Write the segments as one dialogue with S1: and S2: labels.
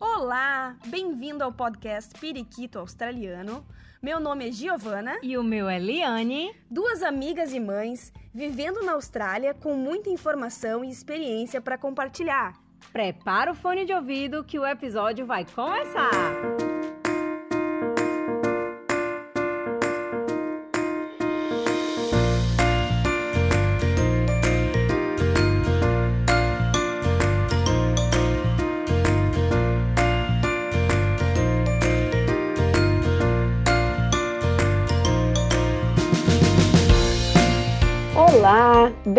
S1: Olá, bem-vindo ao podcast Periquito Australiano. Meu nome é Giovana.
S2: E o meu é Liane.
S1: Duas amigas e mães vivendo na Austrália com muita informação e experiência para compartilhar.
S2: Prepara o fone de ouvido que o episódio vai começar!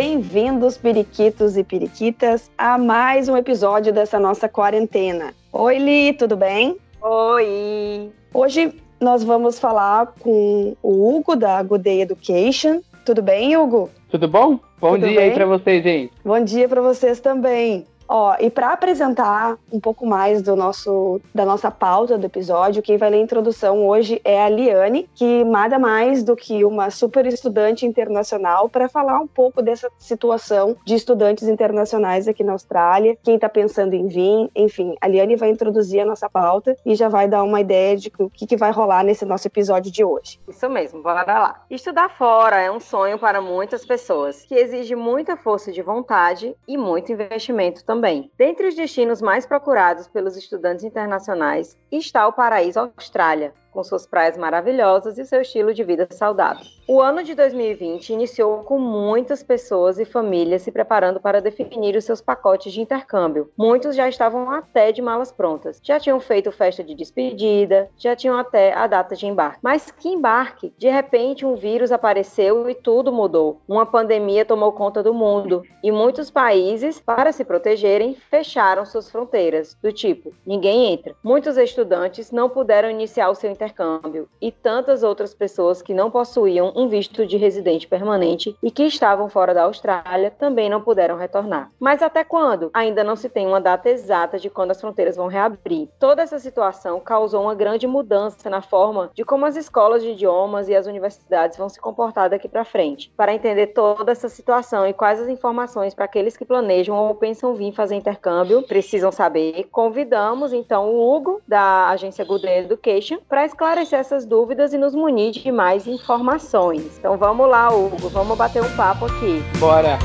S1: Bem-vindos periquitos e periquitas a mais um episódio dessa nossa quarentena. Oi, Li, tudo bem?
S3: Oi!
S1: Hoje nós vamos falar com o Hugo da Good Day Education. Tudo bem, Hugo?
S4: Tudo bom? Bom
S1: Tudo
S4: dia
S1: bem?
S4: aí para vocês, gente.
S1: Bom dia para vocês também. Ó, e para apresentar um pouco mais do nosso da nossa pauta do episódio, quem vai ler a introdução hoje é a Liane, que nada mais do que uma super estudante internacional para falar um pouco dessa situação de estudantes internacionais aqui na Austrália, quem está pensando em vir, enfim, a Liane vai introduzir a nossa pauta e já vai dar uma ideia de o que, que vai rolar nesse nosso episódio de hoje.
S3: Isso mesmo, bora lá. Estudar fora é um sonho para muitas pessoas, que exige muita força de vontade e muito investimento também. Dentre os destinos mais procurados pelos estudantes internacionais está o paraíso Austrália, com suas praias maravilhosas e seu estilo de vida saudável. O ano de 2020 iniciou com muitas pessoas e famílias se preparando para definir os seus pacotes de intercâmbio. Muitos já estavam até de malas prontas, já tinham feito festa de despedida, já tinham até a data de embarque. Mas que embarque? De repente, um vírus apareceu e tudo mudou. Uma pandemia tomou conta do mundo e muitos países, para se protegerem, fecharam suas fronteiras, do tipo: ninguém entra. Muitos estudantes não puderam iniciar o seu intercâmbio e tantas outras pessoas que não possuíam um visto de residente permanente e que estavam fora da Austrália também não puderam retornar. Mas até quando? Ainda não se tem uma data exata de quando as fronteiras vão reabrir. Toda essa situação causou uma grande mudança na forma de como as escolas de idiomas e as universidades vão se comportar daqui para frente. Para entender toda essa situação e quais as informações para aqueles que planejam ou pensam vir fazer intercâmbio precisam saber, convidamos então o Hugo da agência Good Education para esclarecer essas dúvidas e nos munir de mais informações. Então vamos lá, Hugo, vamos bater um papo aqui.
S4: Bora!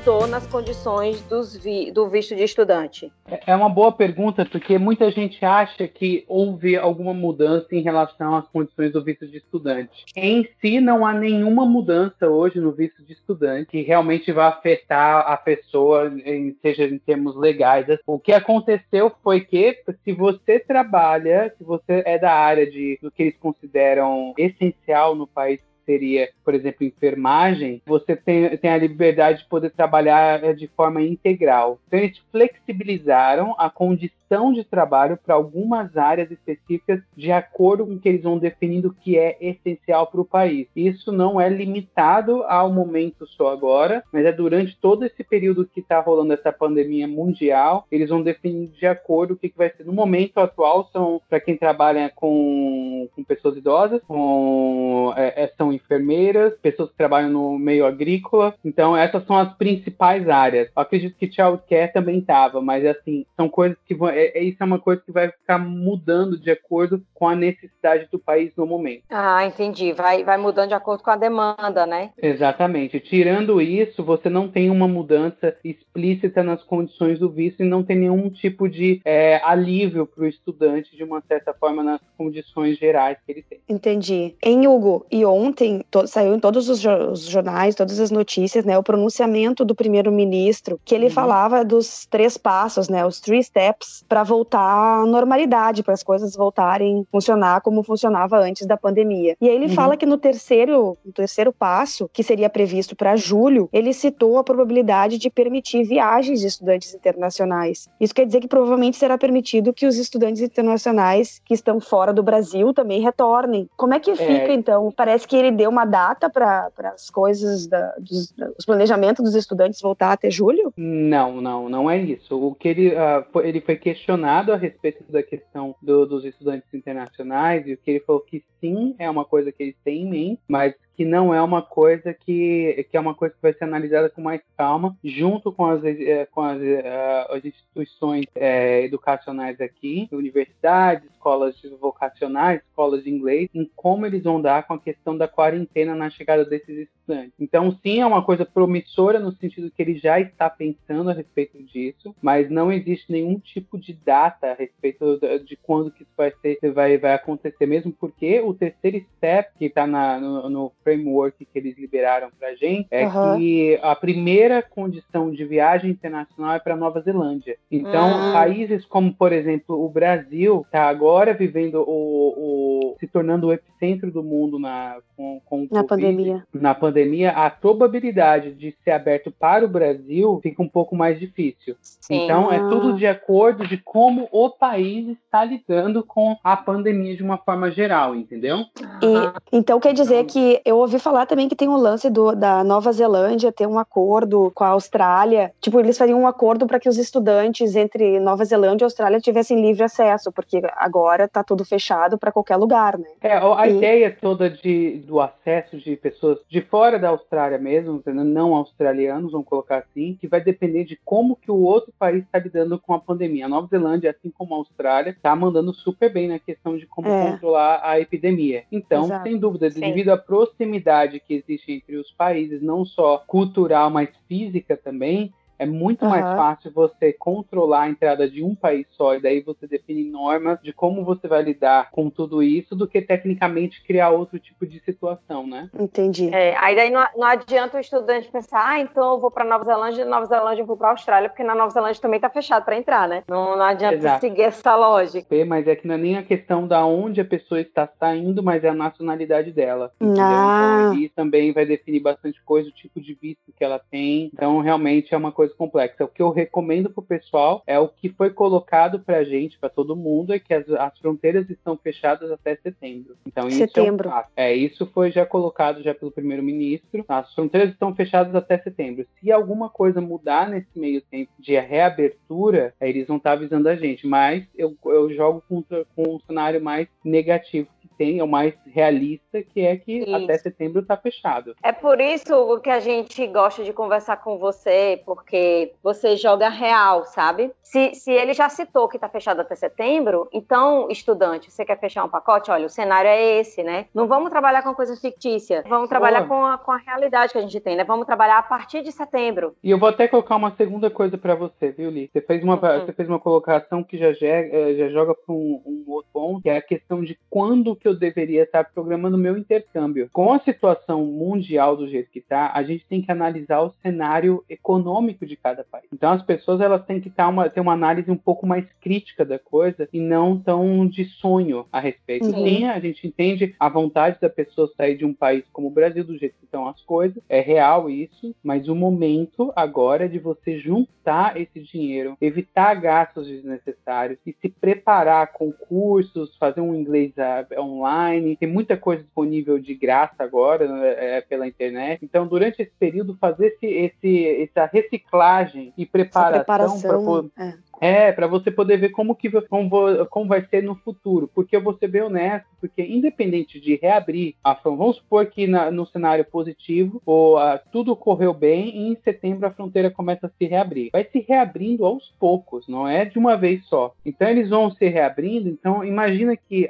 S3: Mudou nas condições vi- do visto de estudante?
S4: É uma boa pergunta, porque muita gente acha que houve alguma mudança em relação às condições do visto de estudante. Em si, não há nenhuma mudança hoje no visto de estudante que realmente vai afetar a pessoa, em- seja em termos legais. O que aconteceu foi que, se você trabalha, se você é da área de, do que eles consideram essencial no país seria, por exemplo, enfermagem, você tem, tem a liberdade de poder trabalhar eh, de forma integral. Então, eles flexibilizaram a condição de trabalho para algumas áreas específicas de acordo com o que eles vão definindo que é essencial para o país. Isso não é limitado ao momento só agora, mas é durante todo esse período que está rolando essa pandemia mundial, eles vão definir de acordo o que, que vai ser. No momento atual, são para quem trabalha com, com pessoas idosas, com, é, são enfermeiras, pessoas que trabalham no meio agrícola. Então, essas são as principais áreas. Eu acredito que childcare também estava, mas assim, são coisas que vão. É, é- isso é uma coisa que vai ficar mudando de acordo com a necessidade do país no momento.
S3: Ah, entendi. Vai, vai mudando de acordo com a demanda, né?
S4: Exatamente. Tirando isso, você não tem uma mudança explícita nas condições do visto e não tem nenhum tipo de é, alívio para o estudante, de uma certa forma, nas condições gerais que ele tem.
S1: Entendi. Em Hugo, e ontem to- saiu em todos os, jo- os jornais, todas as notícias, né, o pronunciamento do primeiro-ministro, que ele
S4: Uhum.
S1: falava dos três passos, né, os three steps, para voltar à normalidade, para as coisas voltarem a funcionar como funcionava antes da pandemia. E aí ele
S4: Uhum.
S1: fala que no terceiro, no terceiro passo, que seria previsto para julho, ele citou a probabilidade de permitir viagens de estudantes internacionais. Isso quer dizer que provavelmente será permitido que os estudantes internacionais que estão fora do Brasil também retornem. Como é que fica, então? Parece que ele deu uma data para as coisas, da, dos, os planejamentos dos estudantes voltar até julho?
S4: Não, não, não é isso. O que ele, ah, foi, ele foi questionado a respeito da questão do, dos estudantes internacionais e o que ele falou que sim, é uma coisa que eles têm em mente, mas que não é uma coisa que, que é uma coisa que vai ser analisada com mais calma, junto com as, eh, com as, eh, as instituições é, educacionais aqui, universidades, escolas vocacionais, escolas de inglês, em como eles vão dar com a questão da quarentena na chegada desses estudantes. Então, sim, é uma coisa promissora no sentido que ele já está pensando a respeito disso, mas não existe nenhum tipo de data a respeito de quando que isso vai ser, vai, vai acontecer mesmo, porque o terceiro step que está no, no framework que eles liberaram para a gente é uhum. que a primeira condição de viagem internacional é para Nova Zelândia. Então, uhum. países como, por exemplo, o Brasil está agora vivendo o, o, se tornando o epicentro do mundo na com, com
S1: na COVID, pandemia.
S4: Na pandemia, a probabilidade de ser aberto para o Brasil fica um pouco mais difícil. Sim. Então, é tudo de acordo de como o país está lidando com a pandemia de uma forma geral, entendeu?
S1: E, então, quer dizer que eu ouvi falar também que tem um lance do, da Nova Zelândia ter um acordo com a Austrália. Tipo, eles fariam um acordo para que os estudantes entre Nova Zelândia e Austrália tivessem livre acesso, porque agora está tudo fechado para qualquer lugar, né?
S4: É, a e... ideia toda de, do acesso de pessoas de fora da Austrália mesmo, não australianos, vamos colocar assim, que vai depender de como que o outro país está lidando com a pandemia. A Nova Zelândia, assim como a Austrália, está mandando super bem na questão de como é. controlar a epidemia. Então, Exato. sem dúvida, Sim. devido à proximidade que existe entre os países, não só cultural, mas física também, é muito uhum. mais fácil você controlar a entrada de um país só e daí você define normas de como você vai lidar com tudo isso do que tecnicamente criar outro tipo de situação, né?
S1: Entendi.
S3: É, aí daí não, não, adianta o estudante pensar, ah, então eu vou para Nova Zelândia, Nova Zelândia eu vou para Austrália, porque na Nova Zelândia também tá fechado para entrar, né? Não, não adianta Exato. seguir essa lógica.
S4: Mas é que não é nem a questão da onde a pessoa está saindo, mas é a nacionalidade dela.
S1: Ah.
S4: Então, isso também vai definir bastante coisa, o tipo de visto que ela tem. Então, realmente é uma coisa complexa. O que eu recomendo pro pessoal é o que foi colocado pra gente, para todo mundo, é que as, as, fronteiras estão fechadas até setembro. Então,
S1: setembro.
S4: isso é, um é isso foi já colocado já pelo primeiro-ministro. As fronteiras estão fechadas até setembro. Se alguma coisa mudar nesse meio tempo de reabertura, eles vão estar tá avisando a gente. Mas eu, eu jogo com, com um cenário mais negativo tem, é o mais realista, que é que isso. até setembro está fechado.
S3: É por isso que a gente gosta de conversar com você, porque você joga real, sabe? Se, se ele já citou que está fechado até setembro, então, estudante, você quer fechar um pacote? Olha, o cenário é esse, né? Não vamos trabalhar com coisa fictícia, vamos trabalhar com a, com a realidade que a gente tem, né? Vamos trabalhar a partir de setembro.
S4: E eu vou até colocar uma segunda coisa para você, viu, Li? Você fez uma, uhum. você fez uma colocação que já, já, eh, já joga para um, um outro ponto, que é a questão de quando que eu deveria estar programando meu intercâmbio. Com a situação mundial do jeito que está, a gente tem que analisar o cenário econômico de cada país. Então as pessoas elas têm que estar uma, ter uma análise um pouco mais crítica da coisa e não tão de sonho a respeito. Uhum. Sim, a gente entende a vontade da pessoa sair de um país como o Brasil do jeito que estão as coisas, é real isso, mas o momento agora é de você juntar esse dinheiro, evitar gastos desnecessários e se preparar com cursos, fazer um inglês ah, online, tem muita coisa disponível de graça agora né, é, pela internet. Então, durante esse período, fazer esse, esse essa reciclagem e preparação, é. É, para você poder ver como que como, como vai ser no futuro. Porque eu vou ser bem honesto, porque independente de reabrir a fronteira, vamos supor que na, no cenário positivo, ou, tudo correu bem e em setembro a fronteira começa a se reabrir. Vai se reabrindo aos poucos, não é de uma vez só. Então eles vão se reabrindo, então imagina que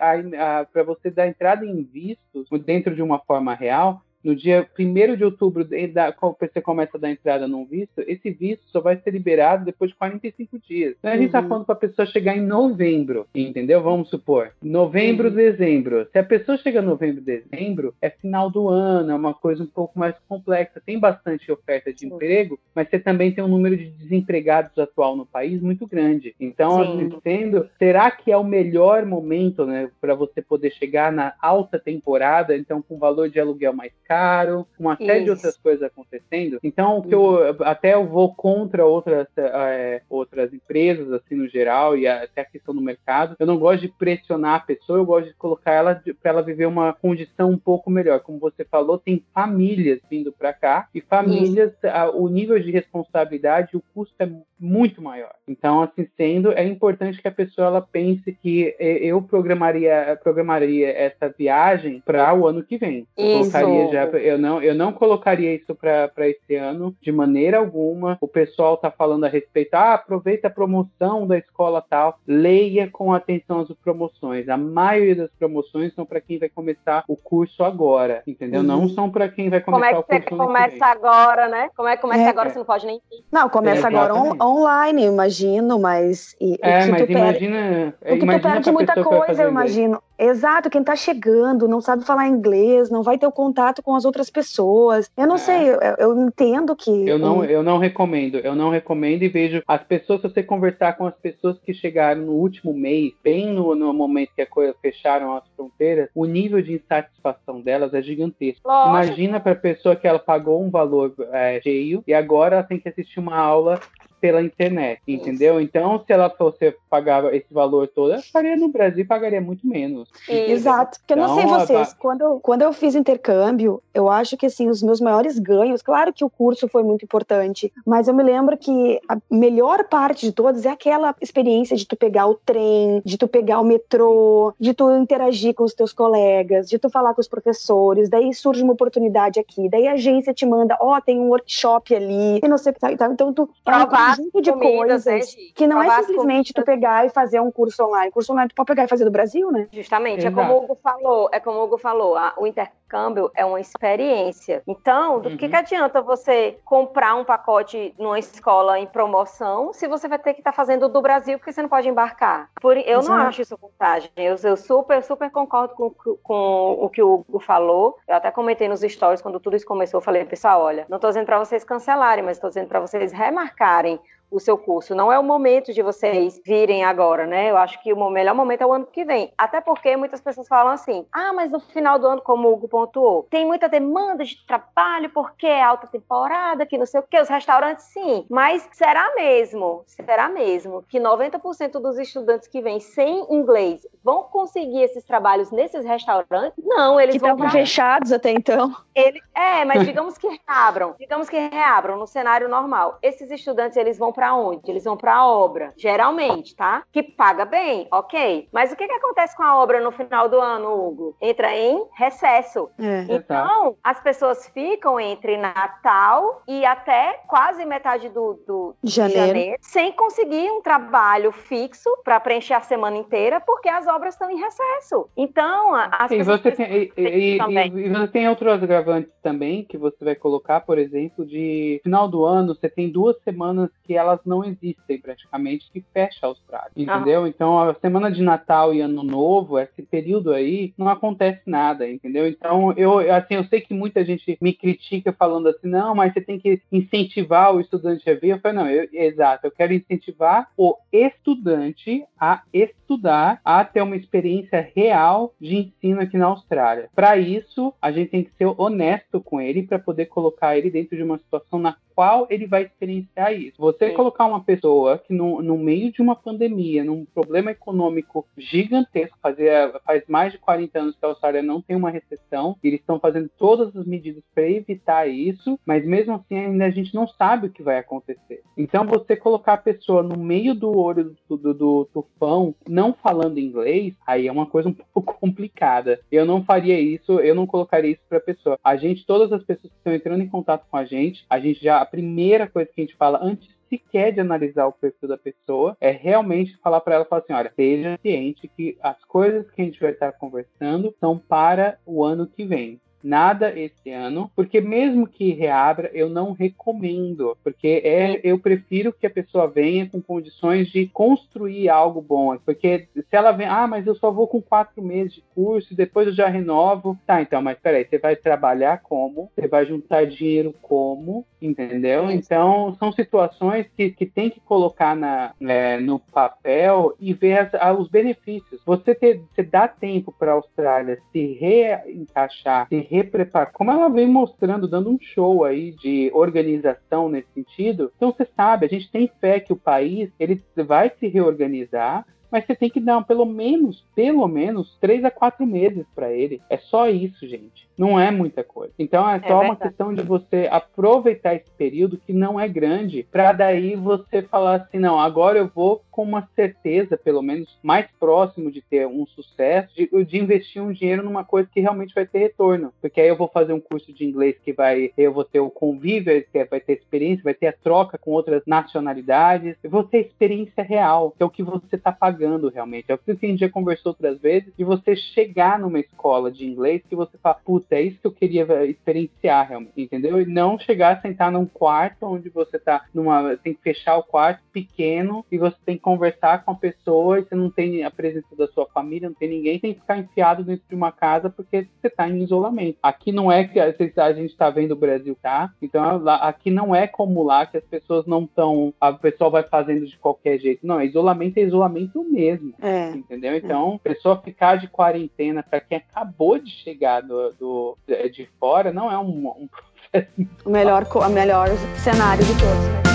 S4: para você dar entrada em vistos dentro de uma forma real, no dia 1 de outubro, você começa a dar entrada num visto, esse visto só vai ser liberado depois de 45 dias. Então a gente está uhum. falando para a pessoa chegar em novembro, entendeu? Vamos supor. Novembro, uhum. dezembro. Se a pessoa chega em novembro, dezembro, é final do ano, é uma coisa um pouco mais complexa. Tem bastante oferta de emprego, mas você também tem um número de desempregados atual no país muito grande. Então, entendo, será que é o melhor momento né, para você poder chegar na alta temporada, então com valor de aluguel mais caro? Caro, uma série Isso. de outras coisas acontecendo. Então, o que eu uhum. até eu vou contra outras, é, outras empresas, assim, no geral, e até a questão do mercado. Eu não gosto de pressionar a pessoa, eu gosto de colocar ela para ela viver uma condição um pouco melhor. Como você falou, tem famílias vindo para cá, e famílias, a, o nível de responsabilidade, o custo é muito maior. Então, assim sendo, é importante que a pessoa ela pense que eu programaria, programaria essa viagem para o ano que vem. Eu, colocaria já, eu, não, eu não colocaria isso para esse ano de maneira alguma. O pessoal está falando a respeito, ah, aproveita a promoção da escola tal. Leia com atenção as promoções. A maioria das promoções são para quem vai começar o curso agora, entendeu? Uhum. Não são para quem vai começar o curso.
S3: Como é que você começa agora, né? Como é que começa é. agora? Você não pode nem.
S1: Não, começa é, agora on online, imagino, mas.
S4: E, é, mas imagina.
S1: Porque imagina tu perde muita coisa, eu imagino. Exato, quem está chegando não sabe falar inglês, não vai ter o contato com as outras pessoas. Eu não é. sei, eu, eu, entendo que.
S4: Eu não, eu não recomendo, eu não recomendo e vejo as pessoas, se você conversar com as pessoas que chegaram no último mês, bem no, no momento que a coisa fecharam as fronteiras, o nível de insatisfação delas é gigantesco. Lógico. Imagina para a pessoa que ela pagou um valor é, cheio e agora ela tem que assistir uma aula pela internet, entendeu? Então, se ela fosse pagar esse valor todo, ela faria no Brasil pagaria muito menos.
S1: Exato. Porque então, eu não sei então, vocês, a... quando, quando eu fiz intercâmbio, eu acho que assim, os meus maiores ganhos, claro que o curso foi muito importante, mas eu me lembro que a melhor parte de todas é aquela experiência de tu pegar o trem, de tu pegar o metrô, de tu interagir com os teus colegas, de tu falar com os professores, daí surge uma oportunidade aqui, daí a agência te manda, ó, oh, tem um workshop ali, e não sei o que tá, então tu
S3: provar conjunto de comidas,
S1: né, coisas né, que não é simplesmente tu pegar e fazer um curso online. Curso online tu pode pegar e fazer do Brasil, né?
S3: Justamente, Exato. é como o Hugo falou, é como o Hugo falou, a, o intercâmbio é uma experiência. Então, do uhum. que, que adianta você comprar um pacote numa escola em promoção se você vai ter que estar tá fazendo do Brasil porque você não pode embarcar? Por, eu Exato. não acho isso vantagem. Eu, eu, super, super concordo com, com o que o Hugo falou. Eu até comentei nos stories quando tudo isso começou, eu falei, pessoal, olha, não estou dizendo para vocês cancelarem, mas estou dizendo para vocês remarcarem o seu curso. Não é o momento de vocês virem agora, né? Eu acho que o melhor momento é o ano que vem. Até porque muitas pessoas falam assim: ah, mas no final do ano, como o Hugo pontuou, tem muita demanda de trabalho porque é alta temporada, que não sei o quê. Os restaurantes, sim. Mas será mesmo, será mesmo que 90% dos estudantes que vêm sem inglês vão conseguir esses trabalhos nesses restaurantes? Não, eles
S1: que
S3: vão.
S1: Estavam fechados até então.
S3: Ele, é, mas digamos que reabram. Digamos que reabram no cenário normal. Esses estudantes, eles vão para onde? Eles vão para a obra, geralmente, tá? Que paga bem, ok. Mas o que, que acontece com a obra no final do ano, Hugo? Entra em recesso. É, então, as pessoas ficam entre Natal e até quase metade do, do janeiro. janeiro sem conseguir um trabalho fixo para preencher a semana inteira, porque as obras estão em recesso. Então, as
S4: e pessoas você tem, e, e, e, você tem outros agravantes também que você vai colocar, por exemplo, de final do ano, você tem duas semanas que ela elas não existem praticamente, que fecha a Austrália, entendeu? Ah. Então, a semana de Natal e Ano Novo, esse período aí, não acontece nada, entendeu? Então, eu, assim, eu sei que muita gente me critica falando assim, não, mas você tem que incentivar o estudante a vir. Eu falei, não, eu, exato, eu quero incentivar o estudante a estudar, a ter uma experiência real de ensino aqui na Austrália. Para isso, a gente tem que ser honesto com ele para poder colocar ele dentro de uma situação na qual ele vai experienciar isso. Você Sim. colocar uma pessoa que no, no meio de uma pandemia, num problema econômico gigantesco, fazia, faz mais de 40 anos que a Austrália não tem uma recessão, e eles estão fazendo todas as medidas para evitar isso, mas mesmo assim ainda a gente não sabe o que vai acontecer. Então você colocar a pessoa no meio do olho do, do, do tufão, não falando inglês, aí é uma coisa um pouco complicada. Eu não faria isso, eu não colocaria isso para a pessoa. A gente, todas as pessoas que estão entrando em contato com a gente, a gente já primeira coisa que a gente fala antes sequer de analisar o perfil da pessoa é realmente falar para ela, falar assim, olha, seja ciente que as coisas que a gente vai estar conversando são para o ano que vem nada esse ano, porque mesmo que reabra, eu não recomendo, porque é, eu prefiro que a pessoa venha com condições de construir algo bom, porque se ela vem, ah, mas eu só vou com quatro meses de curso, depois eu já renovo, tá, então, mas peraí, você vai trabalhar como? Você vai juntar dinheiro como? Entendeu? Então, são situações que, que tem que colocar na, é, no papel e ver as, os benefícios. Você, ter, você dá tempo para a Austrália se reencaixar, se repreparar, como ela vem mostrando, dando um show aí de organização nesse sentido. Então você sabe, a gente tem fé que o país ele vai se reorganizar, mas você tem que dar pelo menos, pelo menos, três a quatro meses para ele. É só isso, gente. Não é muita coisa. Então é, é só uma questão de você aproveitar esse período que não é grande, para daí você falar assim, não, agora eu vou com uma certeza, pelo menos mais próximo de ter um sucesso, de, de investir um dinheiro numa coisa que realmente vai ter retorno. Porque aí eu vou fazer um curso de inglês que vai, eu vou ter o convívio, que vai ter experiência, vai ter a troca com outras nacionalidades, eu vou ter experiência real, que é o que você está pagando realmente. É o que a gente já conversou outras vezes, de você chegar numa escola de inglês que você fala, puta, é isso que eu queria experienciar realmente, entendeu? E não chegar sentar num quarto onde você tá numa. tem que fechar o quarto pequeno e você tem que conversar com a pessoa e você não tem a presença da sua família, não tem ninguém, tem que ficar enfiado dentro de uma casa porque você tá em isolamento. Aqui não é que a gente tá vendo o Brasil, tá? Então aqui não é como lá que as pessoas não estão. A pessoa vai fazendo de qualquer jeito. Não, isolamento é isolamento mesmo. É. Entendeu? Então, é. pessoa ficar de quarentena para quem acabou de chegar do, do de fora não é um, um processo.
S1: O melhor, o melhor cenário de todos, né?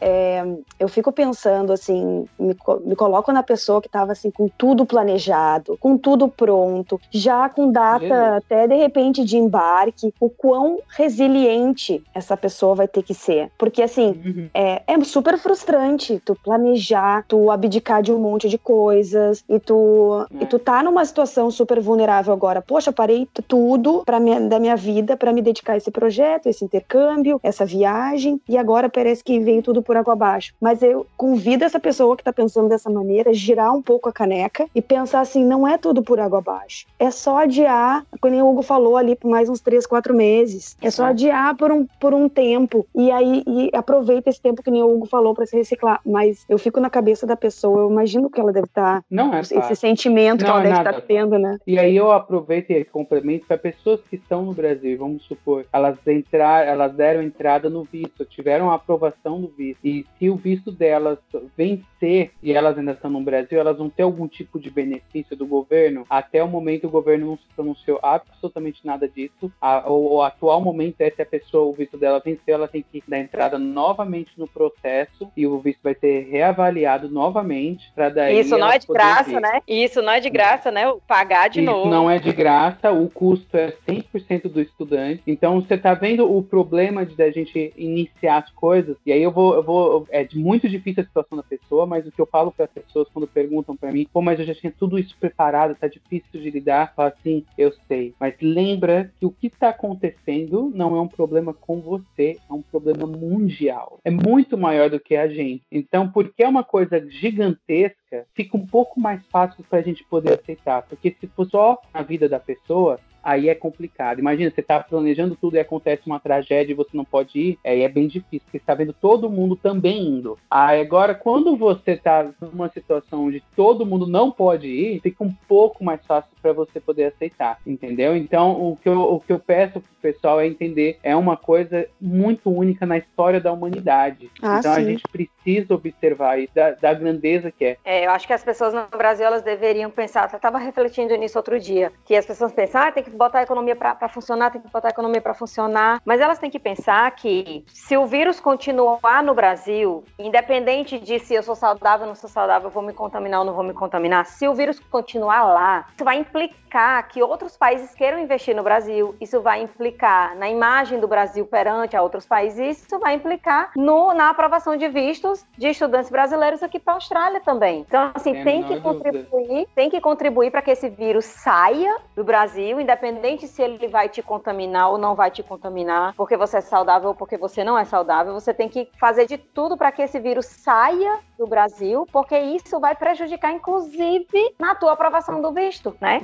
S1: É, eu fico pensando assim, me, me coloco na pessoa que estava assim com tudo planejado, com tudo pronto, já com data até de repente de embarque, o quão resiliente essa pessoa vai ter que ser, porque assim uhum. é, é super frustrante tu planejar, tu abdicar de um monte de coisas e tu é. e tu tá numa situação super vulnerável agora. Poxa, parei tudo para da minha vida para me dedicar a esse projeto, esse intercâmbio, essa viagem e agora parece que veio tudo por água abaixo. Mas eu convido essa pessoa que está pensando dessa maneira a girar um pouco a caneca e pensar assim: não é tudo por água abaixo. É só adiar, como o Hugo falou ali, por mais uns três, quatro meses. É só adiar por um, por um tempo. E aí e aproveita esse tempo que nem o Hugo falou para se reciclar. Mas eu fico na cabeça da pessoa, eu imagino que ela deve estar. Tá,
S4: não é
S1: Esse sentimento não que ela é deve estar tá tendo, né?
S4: E aí eu aproveito e complemento para pessoas que estão no Brasil, vamos supor, elas entrar, elas deram entrada no visto, tiveram a aprovação do visto. E se o visto delas vencer e elas ainda estão no Brasil, elas vão ter algum tipo de benefício do governo. Até o momento o governo não se pronunciou absolutamente nada disso. A, o, o, atual momento é se a pessoa, o visto dela venceu, ela tem que dar entrada novamente no processo e o visto vai ser reavaliado novamente para daí.
S3: Isso não é de graça, vir. né? Isso não é de graça, né? Pagar de
S4: Isso
S3: novo.
S4: Não é de graça, o custo é 100% do estudante. Então você está vendo o problema de a gente iniciar as coisas. E aí eu vou, eu vou é muito difícil a situação da pessoa, mas o que eu falo para as pessoas quando perguntam para mim, pô, mas eu já tinha tudo isso preparado, tá difícil de lidar, falo assim, eu sei, mas lembra que o que está acontecendo não é um problema com você, é um problema mundial. É muito maior do que a gente. Então, porque é uma coisa gigantesca, fica um pouco mais fácil para a gente poder aceitar, porque se for só a vida da pessoa, aí é complicado. Imagina, você está planejando tudo e acontece uma tragédia e você não pode ir, aí é bem difícil, porque você está vendo todo mundo também indo. Aí agora, quando você está numa situação onde todo mundo não pode ir, fica um pouco mais fácil para você poder aceitar, entendeu? Então, o que eu, o que eu peço pro pessoal é entender, é uma coisa muito única na história da humanidade. Ah, então, sim. a gente precisa observar isso, da, da, grandeza que é.
S3: É, eu acho que as pessoas no Brasil, elas deveriam pensar, eu estava refletindo nisso outro dia, que as pessoas pensam, ah, tem que botar a economia para funcionar, tem que botar a economia para funcionar, mas elas têm que pensar que se o vírus continuar no Brasil, independente de se eu sou saudável ou não sou saudável, eu vou me contaminar ou não vou me contaminar, se o vírus continuar lá, isso vai implicar que outros países queiram investir no Brasil, isso vai implicar na imagem do Brasil perante a outros países, isso vai implicar no, na aprovação de vistos de estudantes brasileiros aqui para a Austrália também. Então, assim, é, tem que contribuir, tem que contribuir para que esse vírus saia do Brasil, independente se ele vai te contaminar ou não vai te contaminar, porque você é saudável ou porque você não é saudável, você tem que fazer de tudo para que esse vírus saia do Brasil, porque isso vai prejudicar, inclusive, na tua aprovação do visto, né?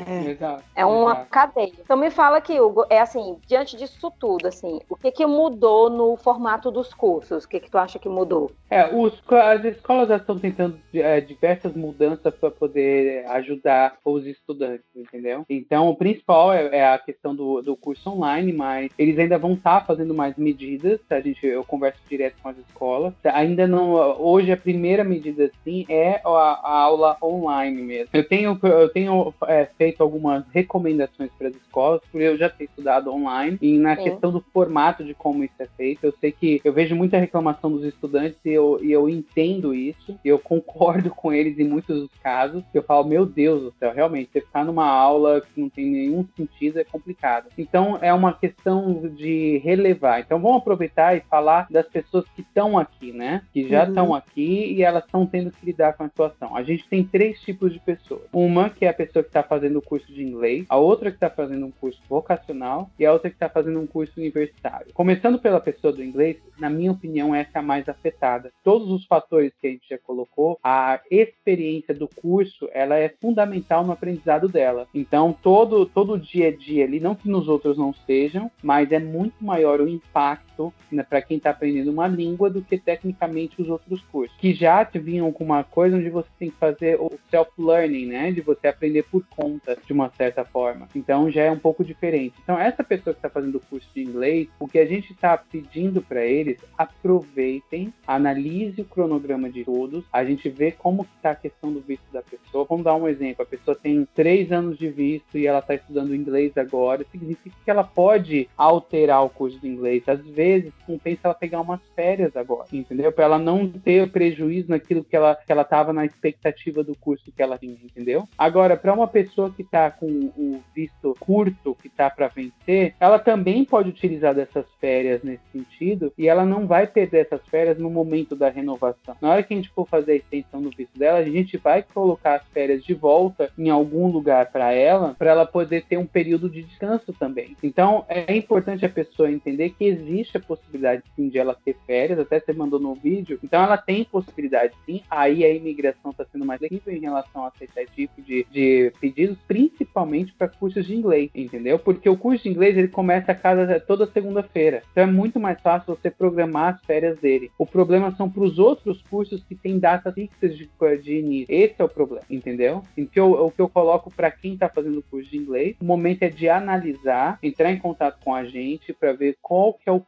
S3: É, é uma exato. cadeia. Então me fala aqui, Hugo, é assim, diante disso tudo, assim, o que que mudou no formato dos cursos? O que que tu acha que mudou?
S4: É, os, as escolas já estão tentando é, diversas mudanças para poder ajudar os estudantes, entendeu? Então, o principal é é, a questão do, do curso online, mas eles ainda vão estar tá fazendo mais medidas. A gente, eu converso direto com as escolas. Ainda não. Hoje a primeira medida sim é a, a aula online mesmo. Eu tenho, eu tenho é, feito algumas recomendações para as escolas, porque eu já tenho estudado online e na sim. questão do formato de como isso é feito, eu sei que eu vejo muita reclamação dos estudantes e eu, e eu entendo isso. Eu concordo com eles em muitos dos casos. Eu falo, meu Deus do céu, realmente, você ficar numa aula que não tem nenhum sentido é complicado. Então é uma questão de relevar. Então vamos aproveitar e falar das pessoas que estão aqui, né? Que já estão uhum. aqui e elas estão tendo que lidar com a situação. A gente tem três tipos de pessoas. Uma que é a pessoa que está fazendo o curso de inglês, a outra que está fazendo um curso vocacional e a outra que está fazendo um curso universitário. Começando pela pessoa do inglês, na minha opinião, essa é a mais afetada. Todos os fatores que a gente já colocou, a experiência do curso, ela é fundamental no aprendizado dela. Então, todo todo dia a dia ali, não que nos outros não sejam, mas é muito maior o impacto né, para quem está aprendendo uma língua do que tecnicamente os outros cursos, que já vinham com uma coisa onde você tem que fazer o self-learning, né, de você aprender por conta de uma certa forma. Então, já é um pouco diferente. Então, essa pessoa que está fazendo o curso de inglês, o que a gente está pedindo para eles, aproveitem, analise o cronograma de todos, a gente vê como está a questão do visto da pessoa. Vamos dar um exemplo: a pessoa tem três anos de visto e ela está estudando inglês agora, significa que ela pode alterar o curso de inglês. Às vezes, compensa ela pegar umas férias agora, entendeu? Para ela não ter prejuízo naquilo que ela que ela estava na expectativa do curso que ela tinha, entendeu? Agora, para uma pessoa que está com o visto curto, que está para vencer, ela também pode utilizar dessas férias nesse sentido e ela não vai perder essas férias no momento da renovação. Na hora que a gente for fazer a extensão do visto dela, a gente vai colocar as férias de volta em algum lugar para ela, para ela poder ter um período de descanso também. Então, é importante a pessoa entender que existe a possibilidade sim de ela ter férias, até você mandou no vídeo. Então, ela tem possibilidade sim. Aí a imigração está sendo mais flexível em relação a esse tipo de, de pedidos, principalmente para cursos de inglês, entendeu? Porque o curso de inglês ele começa a cada toda segunda-feira. Então, é muito mais fácil você programar as férias dele. O problema são para os outros cursos que têm datas fixas de, de início. Esse é o problema, entendeu? Então, o que eu coloco para quem está fazendo o curso de inglês, o momento é de analisar, entrar em contato com a gente para ver qual que é o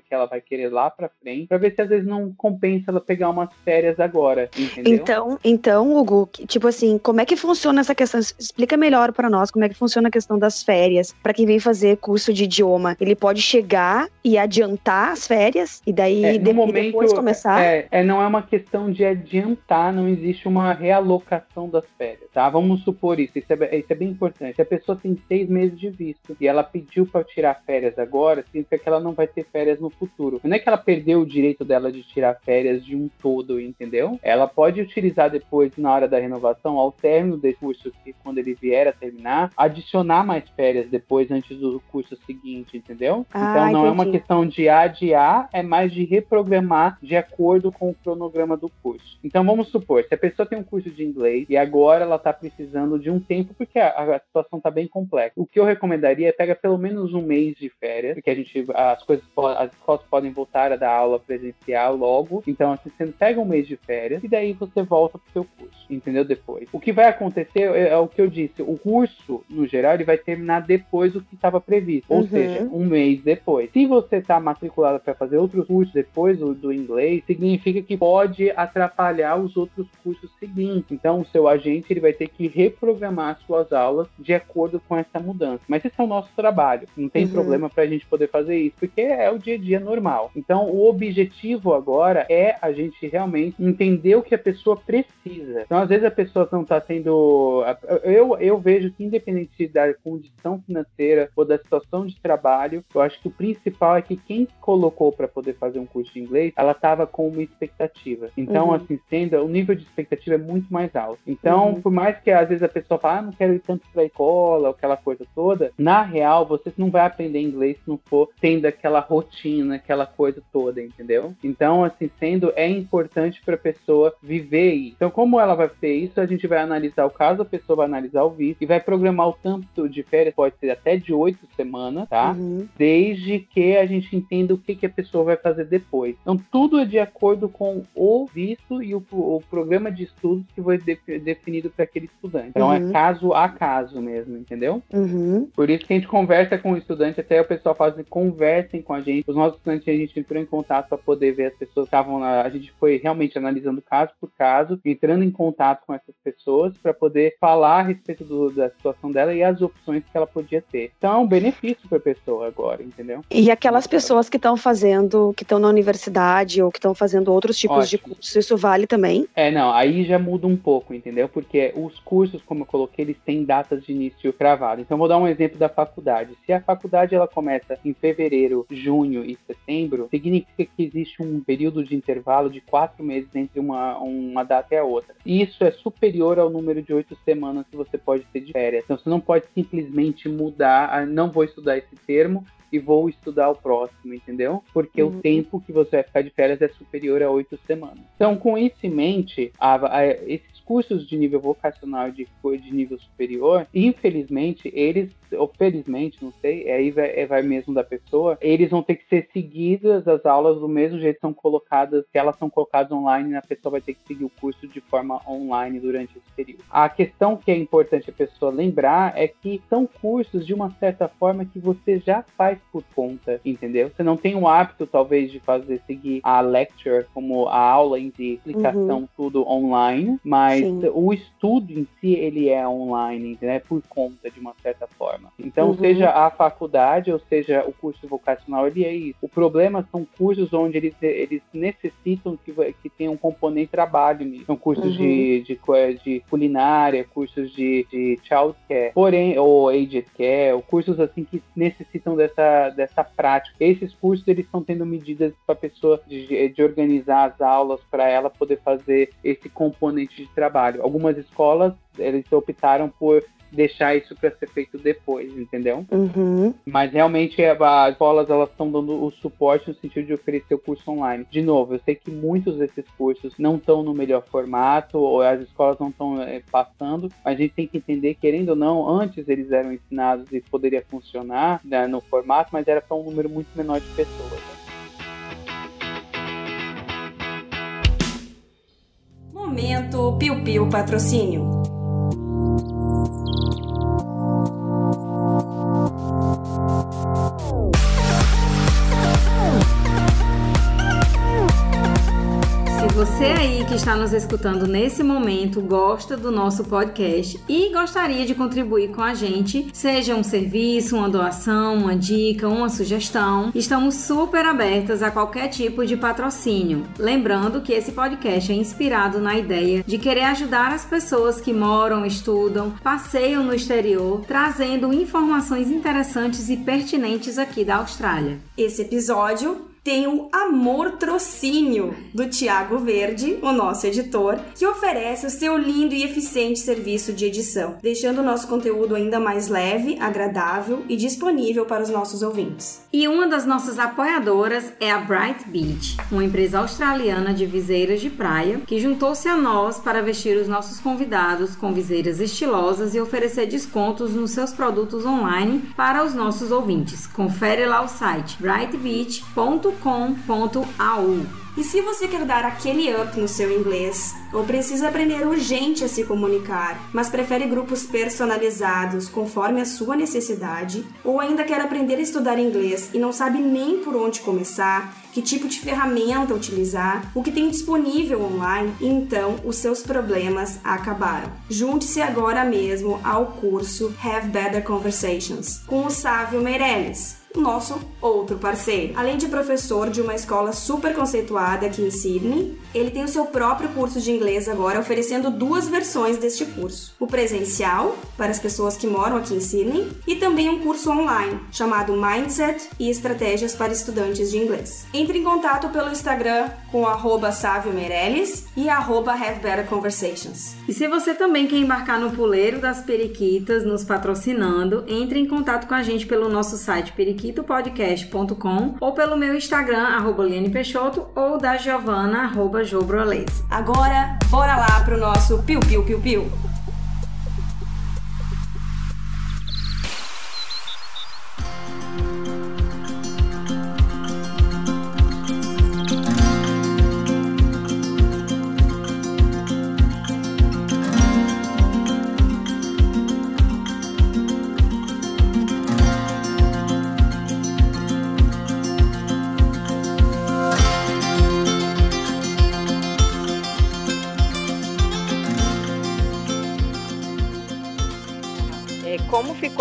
S4: que ela vai querer lá para frente, para ver se às vezes não compensa ela pegar umas férias agora, entendeu?
S1: Então, então, Hugo, tipo assim, como é que funciona essa questão? Explica melhor para nós como é que funciona a questão das férias. Para quem vem fazer curso de idioma, ele pode chegar e adiantar as férias e daí é, de, momento, depois começar?
S4: É, é, não é uma questão de adiantar, não existe uma realocação das férias, tá? Vamos supor isso, isso é, isso é bem importante. Se a pessoa tem seis meses de visto e ela pediu para tirar férias agora, significa que ela não vai ter férias no futuro. Não é que ela perdeu o direito dela de tirar férias de um todo, entendeu? Ela pode utilizar depois, na hora da renovação, ao término desse curso, que quando ele vier a terminar, adicionar mais férias depois, antes do curso seguinte, entendeu? Ah, então não entendi. é uma questão de adiar, é mais de reprogramar de acordo com o cronograma do curso. Então vamos supor, se a pessoa tem um curso de inglês e agora ela está precisando de um tempo, porque a, a situação está bem complexa. O que eu recomendaria é pegar pelo menos um mês de férias, porque a gente, as coisas, as escolas podem voltar a dar aula presencial logo. Então, assim, você pega um mês de férias e daí você volta pro seu curso, entendeu? Depois. O que vai acontecer é, é o que eu disse, o curso, no geral, ele vai terminar depois do que estava previsto, ou uhum. seja, um mês depois. Se você está matriculado para fazer outros cursos depois do, do inglês, significa que pode atrapalhar os outros cursos seguintes. Então, o seu agente ele vai ter que reprogramar suas aulas de acordo com essa mudança. Mas esse é o nosso trabalho. Não tem uhum. problema para a gente poder fazer isso, porque é o dia a dia normal. Então, o objetivo agora é a gente realmente entender o que a pessoa precisa. Então, às vezes a pessoa não está tendo. Eu, eu vejo que, independente da condição financeira ou da situação de trabalho, eu acho que o principal é que quem colocou para poder fazer um curso de inglês, ela estava com uma expectativa. Então, uhum. assim, sendo, o nível de expectativa é muito mais alto. Então, uhum. por mais que às vezes a pessoa fale, ah, não quero ir tanto para a escola, aquela coisa toda, na real, você não vai aprender inglês se não for tendo aquela rotina, aquela coisa toda, entendeu? Então, assim, sendo é importante para a pessoa viver isso. Então, como ela vai ter isso, a gente vai analisar o caso, a pessoa vai analisar o visto e vai programar o tanto de férias, pode ser até de oito semanas, tá? Uhum. Desde que a gente entenda o que, que a pessoa vai fazer depois. Então, tudo é de acordo com o visto e o, o programa de estudos que foi de, definido para aquele estudante. Então, é uhum. é caso a caso mesmo, entendeu? Uhum. Por isso que a gente conversa com o estudante, até o pessoal fala assim, conversem com a gente. Os nossos estudantes, a gente entrou em contato para poder ver as pessoas que estavam lá. A gente foi realmente analisando caso por caso, entrando em contato com essas pessoas para poder falar a respeito do, da situação dela e as opções que ela podia ter. Então, é um benefício para a pessoa agora, entendeu?
S5: E aquelas pessoas que estão fazendo, que estão na universidade ou que estão fazendo outros tipos Ótimo. de cursos, isso vale também?
S4: É, não, aí já muda um pouco, entendeu? Porque os cursos, como eu coloquei, eles têm datas de início cravadas. Então, vou dar um exemplo da faculdade. Se a faculdade ela começa em fevereiro, junho e setembro, significa que existe um período de intervalo de quatro meses entre uma, uma data e a outra. E isso é superior ao número de oito semanas que você pode ter de férias. Então, você não pode simplesmente mudar, ah, não vou estudar esse termo, e vou estudar o próximo, entendeu? Porque uhum. o tempo que você vai ficar de férias é superior a oito semanas. Então, com isso em mente, a, a, esse cursos de nível vocacional de, de nível superior, infelizmente, eles, ou felizmente, não sei, aí vai, é, vai mesmo da pessoa, eles vão ter que ser seguidas as aulas do mesmo jeito que são colocadas, se elas são colocadas online, a pessoa vai ter que seguir o curso de forma online durante esse período. A questão que é importante a pessoa lembrar é que são cursos de uma certa forma que você já faz por conta, entendeu? Você não tem o hábito, talvez, de fazer seguir a lecture como a aula em si, explicação, uhum. tudo online, mas Sim. o estudo em si ele é online, né, por conta de uma certa forma. Então, uhum. seja a faculdade ou seja o curso vocacional, ele é isso. O problema são cursos onde eles, eles necessitam que, que tenha um componente trabalho nisso. São cursos uhum. de, de, de, culinária, cursos de, de childcare, porém, ou aged care, ou cursos assim que necessitam dessa, dessa prática. Esses cursos eles estão tendo medidas para a pessoa de, de organizar as aulas para ela poder fazer esse componente de trabalho. Algumas escolas, eles optaram por deixar isso para ser feito depois, entendeu? Uhum. Mas realmente as escolas elas estão dando o suporte no sentido de oferecer o curso online. De novo, eu sei que muitos desses cursos não estão no melhor formato ou as escolas não estão é, passando, mas a gente tem que entender, querendo ou não, antes eles eram ensinados e poderia funcionar né, no formato, mas era para um número muito menor de pessoas. Né?
S1: Momento Piu Piu Patrocínio. Você aí que está nos escutando nesse momento gosta do nosso podcast e gostaria de contribuir com a gente, seja um serviço, uma doação, uma dica, uma sugestão, estamos super abertas a qualquer tipo de patrocínio. Lembrando que esse podcast é inspirado na ideia de querer ajudar as pessoas que moram, estudam, passeiam no exterior, trazendo informações interessantes e pertinentes aqui da Austrália. Esse episódio tem o Amor Trocínio, do Tiago Verde, o nosso editor, que oferece o seu lindo e eficiente serviço de edição, deixando o nosso conteúdo ainda mais leve, agradável e disponível para os nossos ouvintes. E uma das nossas apoiadoras é a Bright Beach, uma empresa australiana de viseiras de praia que juntou-se a nós para vestir os nossos convidados com viseiras estilosas e oferecer descontos nos seus produtos online para os nossos ouvintes. Confere lá o site brightbeach.com com.au. E se você quer dar aquele up no seu inglês, ou precisa aprender urgente a se comunicar, mas prefere grupos personalizados conforme a sua necessidade, ou ainda quer aprender a estudar inglês e não sabe nem por onde começar, que tipo de ferramenta utilizar, o que tem disponível online, então os seus problemas acabaram. Junte-se agora mesmo ao curso Have Better Conversations com o Sávio Meirelles nosso outro parceiro. Além de professor de uma escola super conceituada aqui em Sydney, ele tem o seu próprio curso de inglês agora, oferecendo duas versões deste curso: o presencial, para as pessoas que moram aqui em Sydney, e também um curso online, chamado Mindset e Estratégias para Estudantes de Inglês. Entre em contato pelo Instagram com arroba Meirelles e arroba Have Better Conversations. E se você também quer embarcar no puleiro das periquitas, nos patrocinando, entre em contato com a gente pelo nosso site periquitas
S2: finiquitopodcast.com ou pelo meu Instagram, arroba Liane Peixoto, ou da Giovana, arroba Jobroles. Agora, bora lá pro nosso Piu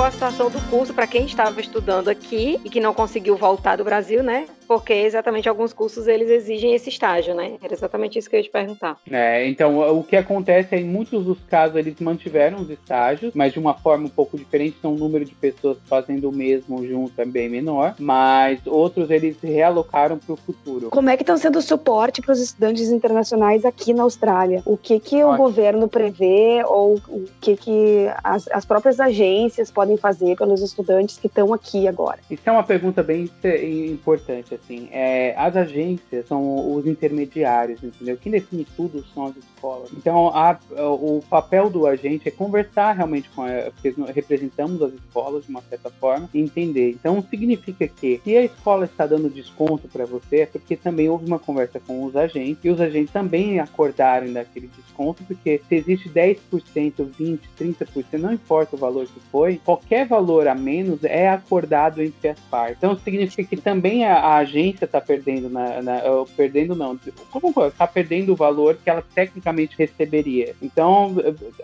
S3: a situação do curso para quem estava estudando aqui e que não conseguiu voltar do Brasil, né? Porque exatamente alguns cursos eles exigem esse estágio, né? Era exatamente isso que eu ia te perguntar.
S4: É, então o que acontece é em muitos dos casos eles mantiveram os estágios, mas de uma forma um pouco diferente, então o número de pessoas fazendo o mesmo junto é bem menor, mas outros eles realocaram para o futuro.
S1: Como é que estão sendo o suporte para os estudantes internacionais aqui na Austrália? O que que o governo prevê ou o que que as, as próprias agências podem fazer pelos estudantes que estão aqui agora?
S4: Isso é uma pergunta bem importante assim. É, as agências são os intermediários, entendeu? Quem define tudo são as escolas. Então, a, o papel do agente é conversar realmente com a, porque representamos as escolas de uma certa forma e entender. Então, significa que se a escola está dando desconto para você, é porque também houve uma conversa com os agentes e os agentes também acordaram daquele desconto, porque se existe 10%, 20%, 30%, não importa o valor que foi, qualquer valor a menos é acordado entre as partes. Então, significa que também a, a agência está perdendo, na, na, perdendo não, como está perdendo o valor que ela tecnicamente receberia. Então,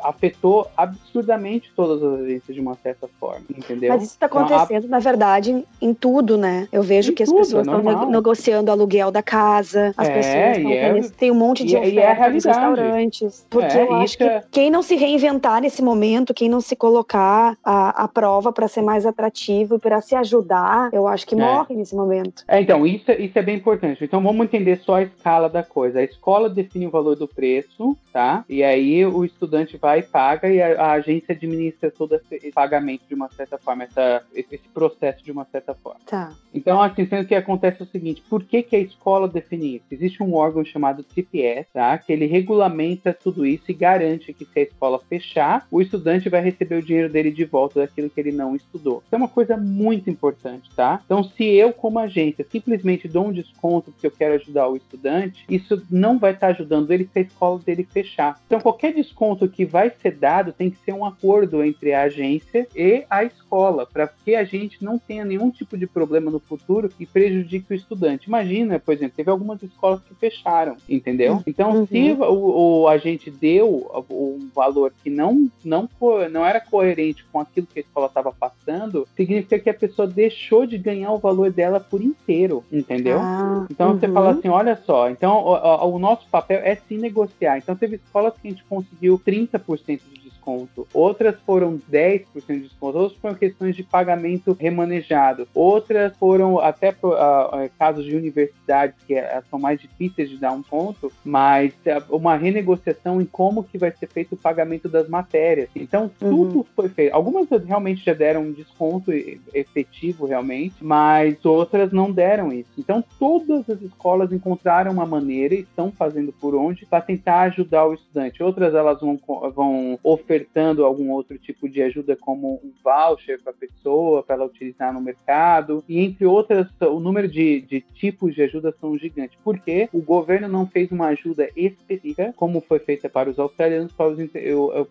S4: afetou absurdamente todas as agências de uma certa forma, entendeu?
S1: Mas isso está acontecendo, então, a... na verdade, em tudo, né? Eu vejo em que as pessoas estão é negociando aluguel da casa, as é, pessoas é, tem um monte de ofertas é nos restaurantes. Porque é, eu acho que é quem não se reinventar nesse momento, quem não se colocar à, à prova para ser mais atrativo e para se ajudar, eu acho que morre nesse momento.
S4: É, então, isso, isso é bem importante. Então, vamos entender só a escala da coisa. A escola define o valor do preço, tá? E aí o estudante vai e paga e a, a agência administra todo esse pagamento de uma certa forma, essa, esse processo de uma certa forma.
S1: Tá.
S4: Então, assim, sendo que acontece o seguinte, por que, que a escola define isso? Existe um órgão chamado CPS, tá? Que ele regulamenta tudo isso e garante que se a escola fechar, o estudante vai receber o dinheiro dele de volta daquilo que ele não estudou. Isso é uma coisa muito importante, tá? Então, se eu, como agência, se simplesmente dou um desconto porque eu quero ajudar o estudante, isso não vai estar ajudando ele se a escola dele fechar. Então, qualquer desconto que vai ser dado tem que ser um acordo entre a agência e a escola, para que a gente não tenha nenhum tipo de problema no futuro e prejudique o estudante. Imagina, por exemplo, teve algumas escolas que fecharam, entendeu? Então, uhum. se o, o agente deu um valor que não, não, não era coerente com aquilo que a escola estava passando, significa que a pessoa deixou de ganhar o valor dela por inteiro dinheiro, entendeu? Ah, então uhum. você fala assim, olha só, então o, o, nosso papel é se negociar. Então teve escolas que a gente conseguiu 30% de desconto, outras foram 10% de desconto, outras foram questões de pagamento remanejado, outras foram até uh, casos de universidades que uh, são mais difíceis de dar um ponto, mas uh, uma renegociação em como que vai ser feito o pagamento das matérias. Então tudo uhum. foi feito. Algumas realmente já deram um desconto efetivo realmente, mas outras não deram isso. Então todas as escolas encontraram uma maneira e estão fazendo por onde para tentar ajudar o estudante. Outras elas vão, vão oferecer ofertando algum outro tipo de ajuda, como um voucher para a pessoa, para ela utilizar no mercado, e entre outras, o número de, de tipos de ajuda são gigantes, porque o governo não fez uma ajuda específica, como foi feita para os australianos, para os,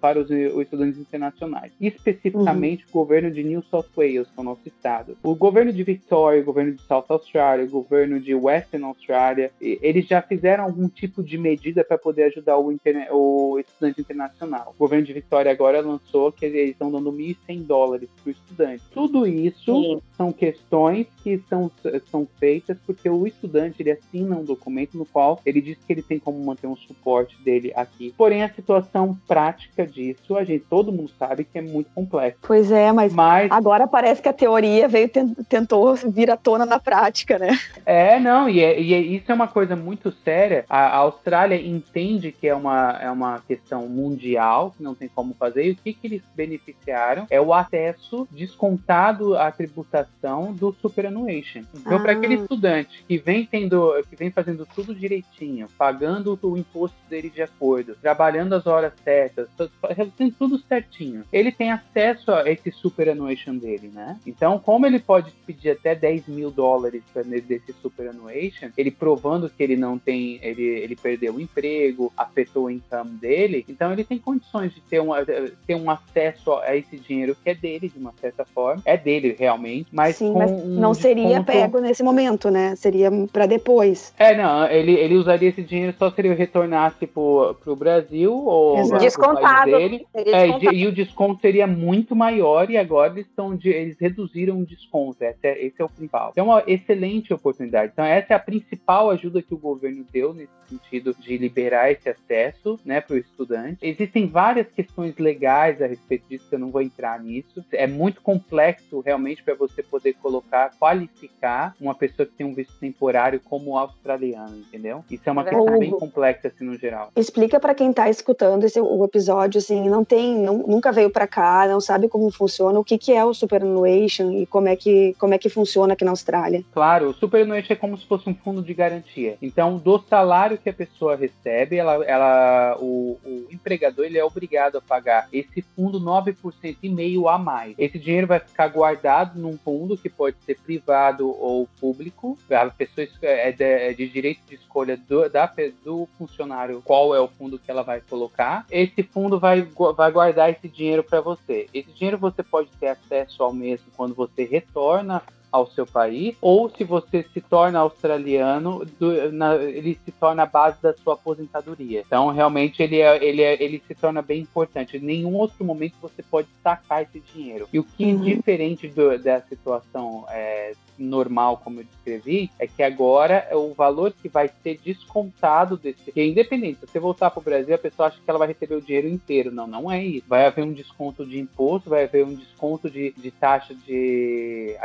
S4: para os, os estudantes internacionais. Especificamente uhum. o governo de New South Wales, que é o nosso estado. O governo de Victoria, o governo de South Australia, o governo de Western Australia, eles já fizeram algum tipo de medida para poder ajudar o, o estudante internacional. O governo de Vitória agora lançou que eles estão dando 1.100 dólares para o estudante. Tudo isso Sim. são questões que são, são feitas porque o estudante ele assina um documento no qual ele diz que ele tem como manter um suporte dele aqui. Porém, a situação prática disso, a gente todo mundo sabe que é muito complexo.
S1: Pois é, mas, mas... agora parece que a teoria veio tentou vir à tona na prática, né?
S4: É, não, e, é, e é, isso é uma coisa muito séria. A, a Austrália entende que é uma, é uma questão mundial, que não tem como fazer. E o que, que eles beneficiaram é o acesso descontado à tributação do superannuation. Então, ah. para aquele estudante que vem tendo, que vem fazendo tudo direitinho, pagando o imposto dele de acordo, trabalhando as horas certas, fazendo tudo certinho, ele tem acesso a esse superannuation dele, né? Então, como ele pode pedir até 10 mil dólares desse superannuation, ele provando que ele não tem, ele, ele perdeu o emprego, afetou o income dele, então ele tem condições de ter, uma, ter um acesso a esse dinheiro que é dele, de uma certa forma. É dele realmente, mas.
S1: Sim, mas não um seria desconto... pego nesse momento, né? Seria para depois.
S4: É, não, ele, ele usaria esse dinheiro só se ele retornasse pro, pro Brasil ou
S3: descontado.
S4: Dele. É, descontado. E, e, o desconto seria muito maior e agora eles estão de, eles reduziram o desconto. Esse é, esse é o principal. Então, é uma excelente oportunidade. Então, essa é a principal ajuda que o governo deu nesse sentido de liberar esse acesso, né, para o estudante. Existem várias questões legais a respeito disso, que eu não vou entrar nisso. É muito complexo realmente para você poder colocar, qualificar uma pessoa que tem um visto temporário como australiano, entendeu? Isso é uma questão bem complexa assim no geral.
S1: Explica para quem está escutando esse o episódio assim, não tem, não, nunca veio para cá, não sabe como funciona, o que que é o superannuation e como é que como é que funciona aqui na Austrália.
S4: Claro, o superannuation é como se fosse um fundo de garantia. Então, do salário que a pessoa recebe, ela, ela o, o empregador ele é obrigado a pagar esse fundo 9% e meio a mais. Esse dinheiro vai ficar guardado num fundo que pode ser privado ou público. A pessoa é de, é de direito de escolha do, da, do funcionário qual é o fundo que ela vai colocar. Esse fundo vai, vai guardar esse dinheiro para você. Esse dinheiro você pode ter acesso ao mesmo quando você retorna ao seu país, ou se você se torna australiano, do, na, ele se torna a base da sua aposentadoria. Então, realmente, ele, é, ele, é, ele se torna bem importante. Em nenhum outro momento você pode sacar esse dinheiro. E o que, uhum. diferente do, da situação é, normal, como eu descrevi, é que agora o valor que vai ser descontado desse. Que é independente, se você voltar para o Brasil, a pessoa acha que ela vai receber o dinheiro inteiro. Não, não é isso. Vai haver um desconto de imposto, vai haver um desconto de, de taxa de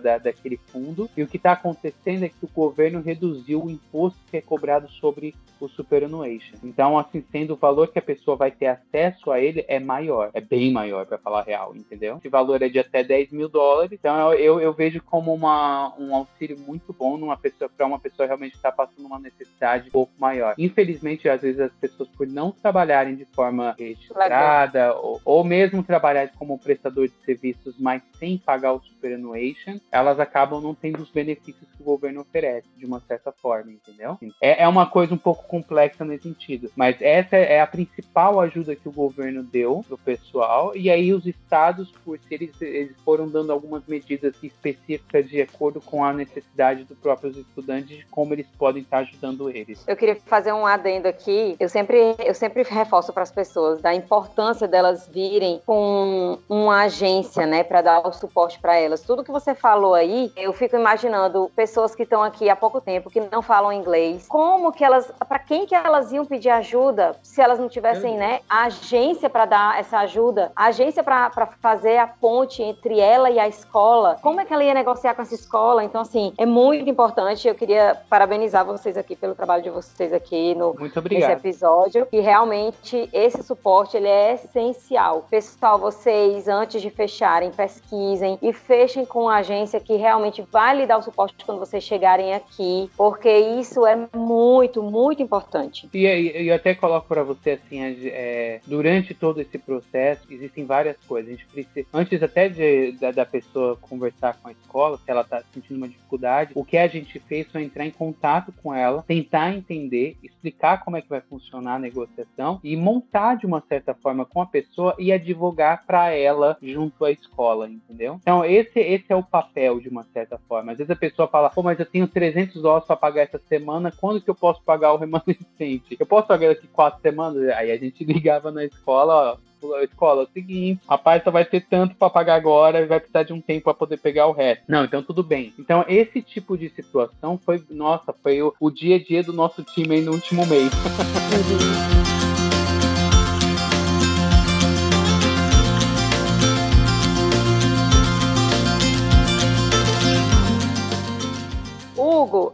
S4: da, daquele fundo. E o que está acontecendo é que o governo reduziu o imposto que é cobrado sobre o superannuation. Então, assim, sendo o valor que a pessoa vai ter acesso a ele é maior, é bem maior, para falar real, entendeu? Esse valor é de até 10 mil dólares, então eu, eu vejo como uma, um auxílio muito bom numa pessoa para uma pessoa realmente estar tá passando uma necessidade um pouco maior. Infelizmente, às vezes as pessoas por não trabalharem de forma registrada ou, ou, mesmo trabalhar como prestador de serviços, mas sem pagar o superannuation, elas acabam não tendo os benefícios que o governo oferece de uma certa forma, entendeu? É, é uma coisa um pouco complexa nesse sentido, mas essa é a principal ajuda que o governo deu pro pessoal e aí os estados, por se eles, eles foram dando algumas medidas específicas específica de acordo com a necessidade dos próprios estudantes de como eles podem estar ajudando eles.
S3: Eu queria fazer um adendo aqui. Eu sempre, eu sempre reforço para as pessoas da importância delas virem com uma agência, né, para dar o suporte para elas. Tudo que você falou aí, eu fico imaginando pessoas que estão aqui há pouco tempo que não falam inglês, como que elas, para quem que elas iam pedir ajuda se elas não tivessem, né, a agência para dar essa ajuda, a agência para fazer a ponte entre ela e a escola. Como é que ela ia negociar com essa escola. Então, assim, é muito importante. Eu queria parabenizar vocês aqui pelo trabalho de vocês aqui no
S4: nesse
S3: episódio. E realmente esse suporte ele é essencial. Pessoal, vocês antes de fecharem, pesquisem e fechem com a agência que realmente vai lhe dar o suporte quando vocês chegarem aqui, porque isso é muito, muito importante.
S4: E, eu até coloco para você assim, é, durante todo esse processo existem várias coisas. A gente precisa, antes até de, da, da pessoa conversar com a escola escola, se ela está sentindo uma dificuldade, o que a gente fez foi entrar em contato com ela, tentar entender, explicar como é que vai funcionar a negociação e montar de uma certa forma com a pessoa e advogar para ela junto à escola, entendeu? Então, esse, esse é o papel de uma certa forma. Às vezes a pessoa fala, pô, mas eu tenho 300 dólares para pagar essa semana, quando que eu posso pagar o remanescente? Eu posso pagar daqui quatro semanas? Aí a gente ligava na escola, ó, escola, é o seguinte, rapaz só vai ter tanto para pagar agora e vai precisar de um tempo para poder pegar o resto. Não, então tudo bem. Então esse tipo de situação foi, nossa, foi o, o dia a dia do nosso time aí no último mês.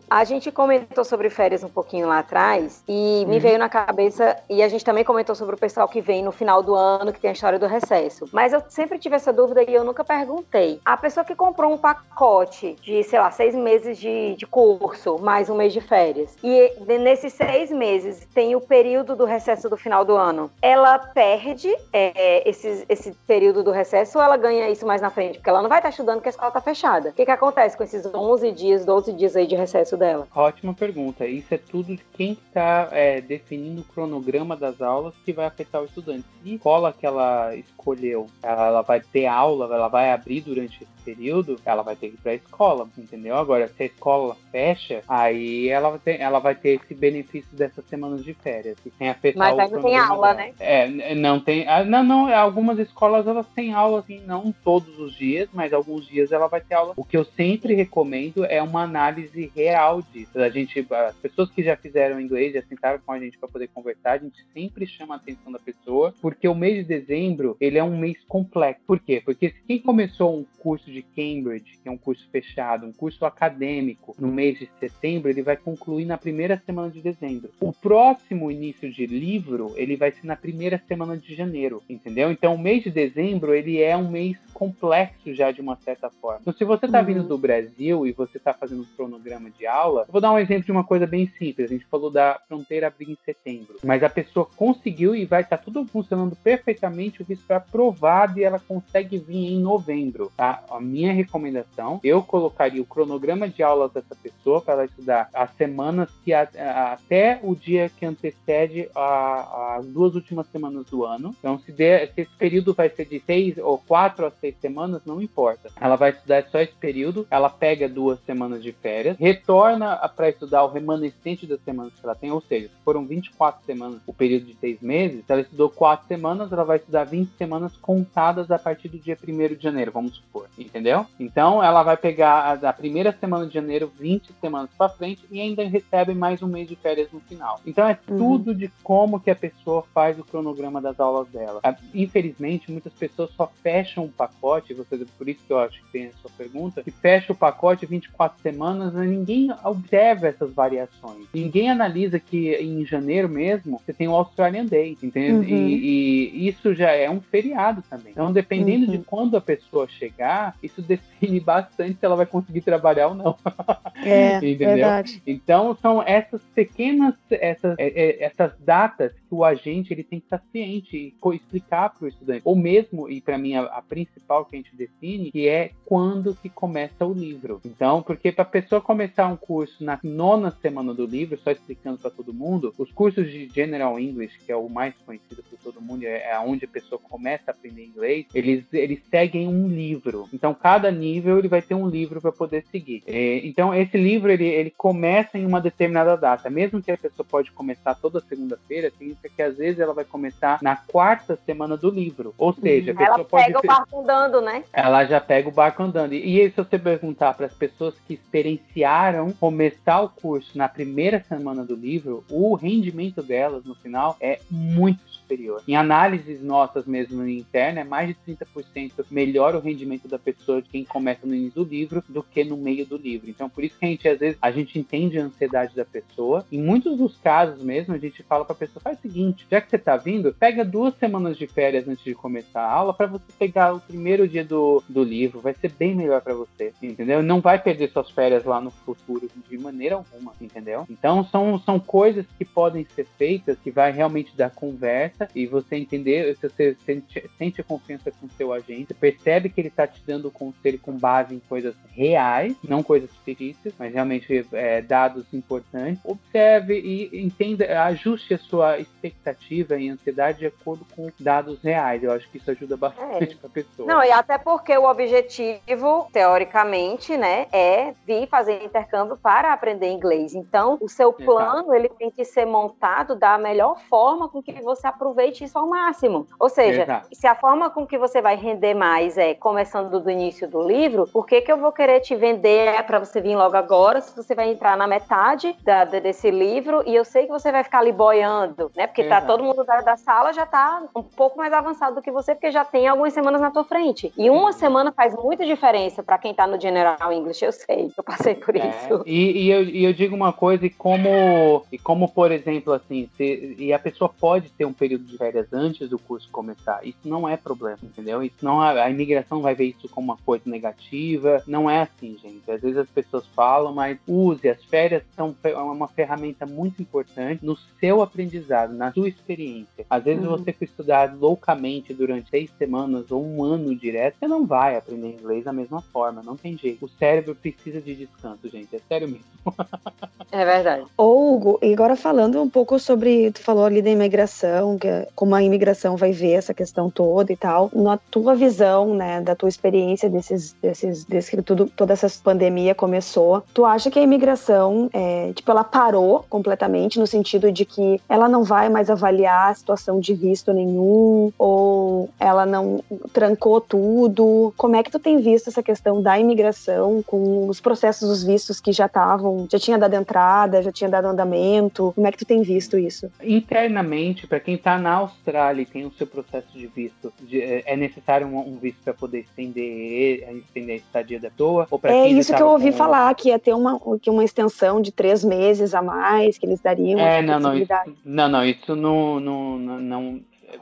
S3: A gente comentou sobre férias um pouquinho lá atrás e me uhum. veio na cabeça, e a gente também comentou sobre o pessoal que vem no final do ano, que tem a história do recesso. Mas eu sempre tive essa dúvida e eu nunca perguntei. A pessoa que comprou um pacote de, sei lá, seis meses de, de curso, mais um mês de férias, e nesses seis meses tem o período do recesso do final do ano, ela perde é, esse, esse período do recesso ou ela ganha isso mais na frente? Porque ela não vai estar estudando porque a escola está fechada. O que, que acontece com esses 11 dias, 12 dias aí de recesso dela?
S4: Ótima pergunta. Isso é tudo de quem está é, definindo o cronograma das aulas que vai afetar o estudante. Se a escola que ela escolheu, ela, ela vai ter aula, ela vai abrir durante esse período, ela vai ter que ir para a escola, entendeu? Agora, se a escola fecha, aí ela vai ter, ela vai ter esse benefício dessas semanas de férias, e sem afetar
S3: Mas aí não tem aula, dela. né?
S4: É, não tem. Ah, não, não, algumas escolas elas têm aula, assim, não todos os dias, mas alguns dias ela vai ter aula. O que eu sempre recomendo é uma análise real disso. A gente, as pessoas que já fizeram inglês, já sentaram com a gente para poder conversar, a gente sempre chama a atenção da pessoa, porque o mês de dezembro, ele é um mês complexo. Por quê? Porque quem começou um curso de Cambridge, que é um curso fechado, um curso acadêmico, no mês de setembro, ele vai concluir na primeira semana de dezembro. O próximo início de livro, ele vai ser na primeira semana de janeiro, entendeu? Então, o mês de dezembro, ele é um mês complexo já de uma certa forma. Então, se você está uhum. vindo do Brasil e você está fazendo um cronograma de aula, vou dar um exemplo de uma coisa bem simples. A gente falou da fronteira abrir em setembro, mas a pessoa conseguiu e vai estar tá tudo funcionando perfeitamente, o visto foi aprovado e ela consegue vir em novembro, tá? A minha recomendação, eu colocaria o cronograma de aulas dessa pessoa para ela estudar as semanas que a, a, até o dia que antecede as duas últimas semanas do ano. Então, se, der, se esse período vai ser de seis ou quatro a seis semanas, não importa. Ela vai estudar só esse período, ela pega duas semanas de férias, retorna para estudar o remanescente das semanas que ela tem, ou seja, se foram 24 semanas o período de seis meses, se ela estudou quatro semanas, ela vai estudar 20 semanas contadas a partir do dia 1 de janeiro, vamos supor, entendeu? Então ela vai pegar a, a primeira semana de janeiro, 20 semanas para frente e ainda recebe mais um mês de férias no final. Então é uhum. tudo de como que a pessoa faz o cronograma das aulas dela. Ah, infelizmente, muitas pessoas só fecham o pacote, você, por isso que eu acho que tem a sua pergunta, que fecha o pacote 24 semanas, e ninguém observa essas variações. Ninguém analisa que em janeiro mesmo você tem o Australian Day, entende? Uhum. E, e, isso já é um feriado também. Então, dependendo uhum. de quando a pessoa chegar, isso define bastante se ela vai conseguir trabalhar ou não.
S1: É, Entendeu? Verdade.
S4: Então, são essas pequenas, essas, é, é, essas datas que o agente ele tem que estar ciente e explicar para o estudante. Ou mesmo, e para mim a, a, principal que a gente define, que é quando que começa o livro. Então, porque para a pessoa começar um curso na nona semana do livro, só explicando para todo mundo, os cursos de General English, que é o mais conhecido por todo mundo, é, é onde a pessoa começa a aprender inglês, eles, eles seguem um livro. Então, cada nível ele vai ter um livro para poder seguir. É, então, esse livro ele, ele começa em uma determinada data. Mesmo que a pessoa pode começar toda segunda-feira, significa que às vezes ela vai começar na quarta semana do livro. Ou seja, a pessoa
S3: ela
S4: pode.
S3: Ela pega o barco andando, né?
S4: Ela já pega o barco andando. E, e se você perguntar para as pessoas que experienciaram começar o curso na primeira semana do livro, o rendimento delas no final é muito superior. Em análises nossas mesmo interna, é mais de 30% melhor o rendimento da pessoa de quem começa no início do livro do que no meio do livro. Então, por isso que a gente, às vezes, a gente entende a ansiedade da pessoa. Em muitos dos casos mesmo, a gente fala para a pessoa, faz o seguinte, já que você está vindo, pega duas semanas de férias antes de começar a aula para você pegar o primeiro dia do, do livro. Vai ser bem melhor para você, entendeu? Não vai perder suas férias lá no futuro de maneira alguma, entendeu? Então, são, são coisas que podem ser feitas que vai realmente dar conversa e você entender, se você sente, sente a confiança com o seu agente, percebe que ele está te dando o conselho com base em coisas reais, não coisas fictícias, mas realmente é, dados importantes. Observe e entenda, ajuste a sua expectativa e ansiedade de acordo com dados reais. Eu acho que isso ajuda bastante é. para a pessoa.
S3: Não, e até porque o objetivo, teoricamente, né, é vir fazer intercâmbio para aprender inglês. Então, o seu plano, Exato. ele tem que ser montado da melhor forma com que você aproveite aproveite isso ao máximo. Ou seja, Exato. se a forma com que você vai render mais é começando do início do livro, por que, que eu vou querer te vender para você vir logo agora se você vai entrar na metade da, desse livro e eu sei que você vai ficar ali boiando, né? Porque tá todo mundo da, da sala já tá um pouco mais avançado do que você, porque já tem algumas semanas na tua frente. E uma semana faz muita diferença para quem tá no General English, eu sei, eu passei por é, isso.
S4: E, e, eu, e eu digo uma coisa, e como, e como por exemplo, assim, se, e a pessoa pode ter um período de férias antes do curso começar, isso não é problema, entendeu? Isso não, a, a imigração vai ver isso como uma coisa negativa, não é assim, gente. Às vezes as pessoas falam, mas use, as férias são uma ferramenta muito importante no seu aprendizado, na sua experiência. Às vezes uhum. você for estudar loucamente durante seis semanas ou um ano direto, você não vai aprender inglês da mesma forma, não tem jeito. O cérebro precisa de descanso, gente, é sério mesmo.
S3: É verdade.
S1: Hugo, e agora falando um pouco sobre, tu falou ali da imigração, que, como a imigração vai ver essa questão toda e tal, na tua visão, né, da tua experiência desses, desses, desde que tudo, toda essa pandemia começou, tu acha que a imigração, é, tipo, ela parou completamente no sentido de que ela não vai mais avaliar a situação de visto nenhum, ou ela não trancou tudo? Como é que tu tem visto essa questão da imigração com os processos dos vistos que já estavam, já tinha dado entrada, já tinha dado andamento? Como é que tu tem visto isso?
S4: Internamente, para quem está na Austrália e tem o seu processo de visto, de, é, é necessário um, um visto para poder estender, estender a estadia da pessoa? Ou
S1: é isso que eu ouvi com... falar, que ia ter uma, que uma extensão de três meses a mais, que eles dariam.
S4: É, não, não, isso, não, não, isso não, não, não,